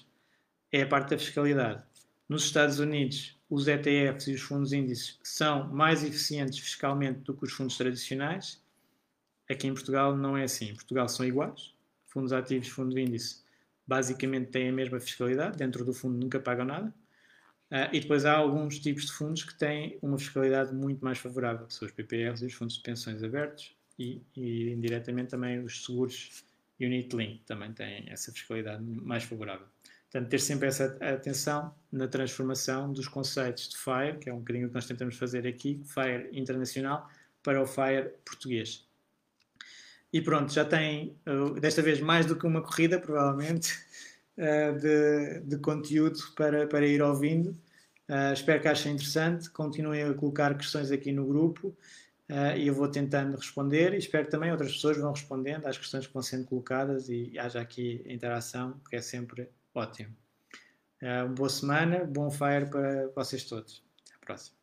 é a parte da fiscalidade nos Estados Unidos, os ETFs e os fundos índices são mais eficientes fiscalmente do que os fundos tradicionais. Aqui em Portugal não é assim. Em Portugal são iguais. Fundos ativos, fundo índice, basicamente têm a mesma fiscalidade. Dentro do fundo nunca pagam nada. Uh, e depois há alguns tipos de fundos que têm uma fiscalidade muito mais favorável, que são os PPRs e os fundos de pensões abertos e, e indiretamente também os seguros Unit Link também têm essa fiscalidade mais favorável. Portanto, ter sempre essa atenção na transformação dos conceitos de FIRE, que é um bocadinho o que nós tentamos fazer aqui, FIRE internacional, para o FIRE português. E pronto, já tem, uh, desta vez, mais do que uma corrida, provavelmente, uh, de, de, conteúdo para, para ir ouvindo. Uh, espero que achem interessante. Continuem a colocar questões aqui no grupo e eu vou tentando responder. E espero que também outras pessoas vão respondendo às questões que vão sendo colocadas e haja aqui interação, que é sempre ótimo. uma boa semana, bom fire para vocês todos. Até a próxima.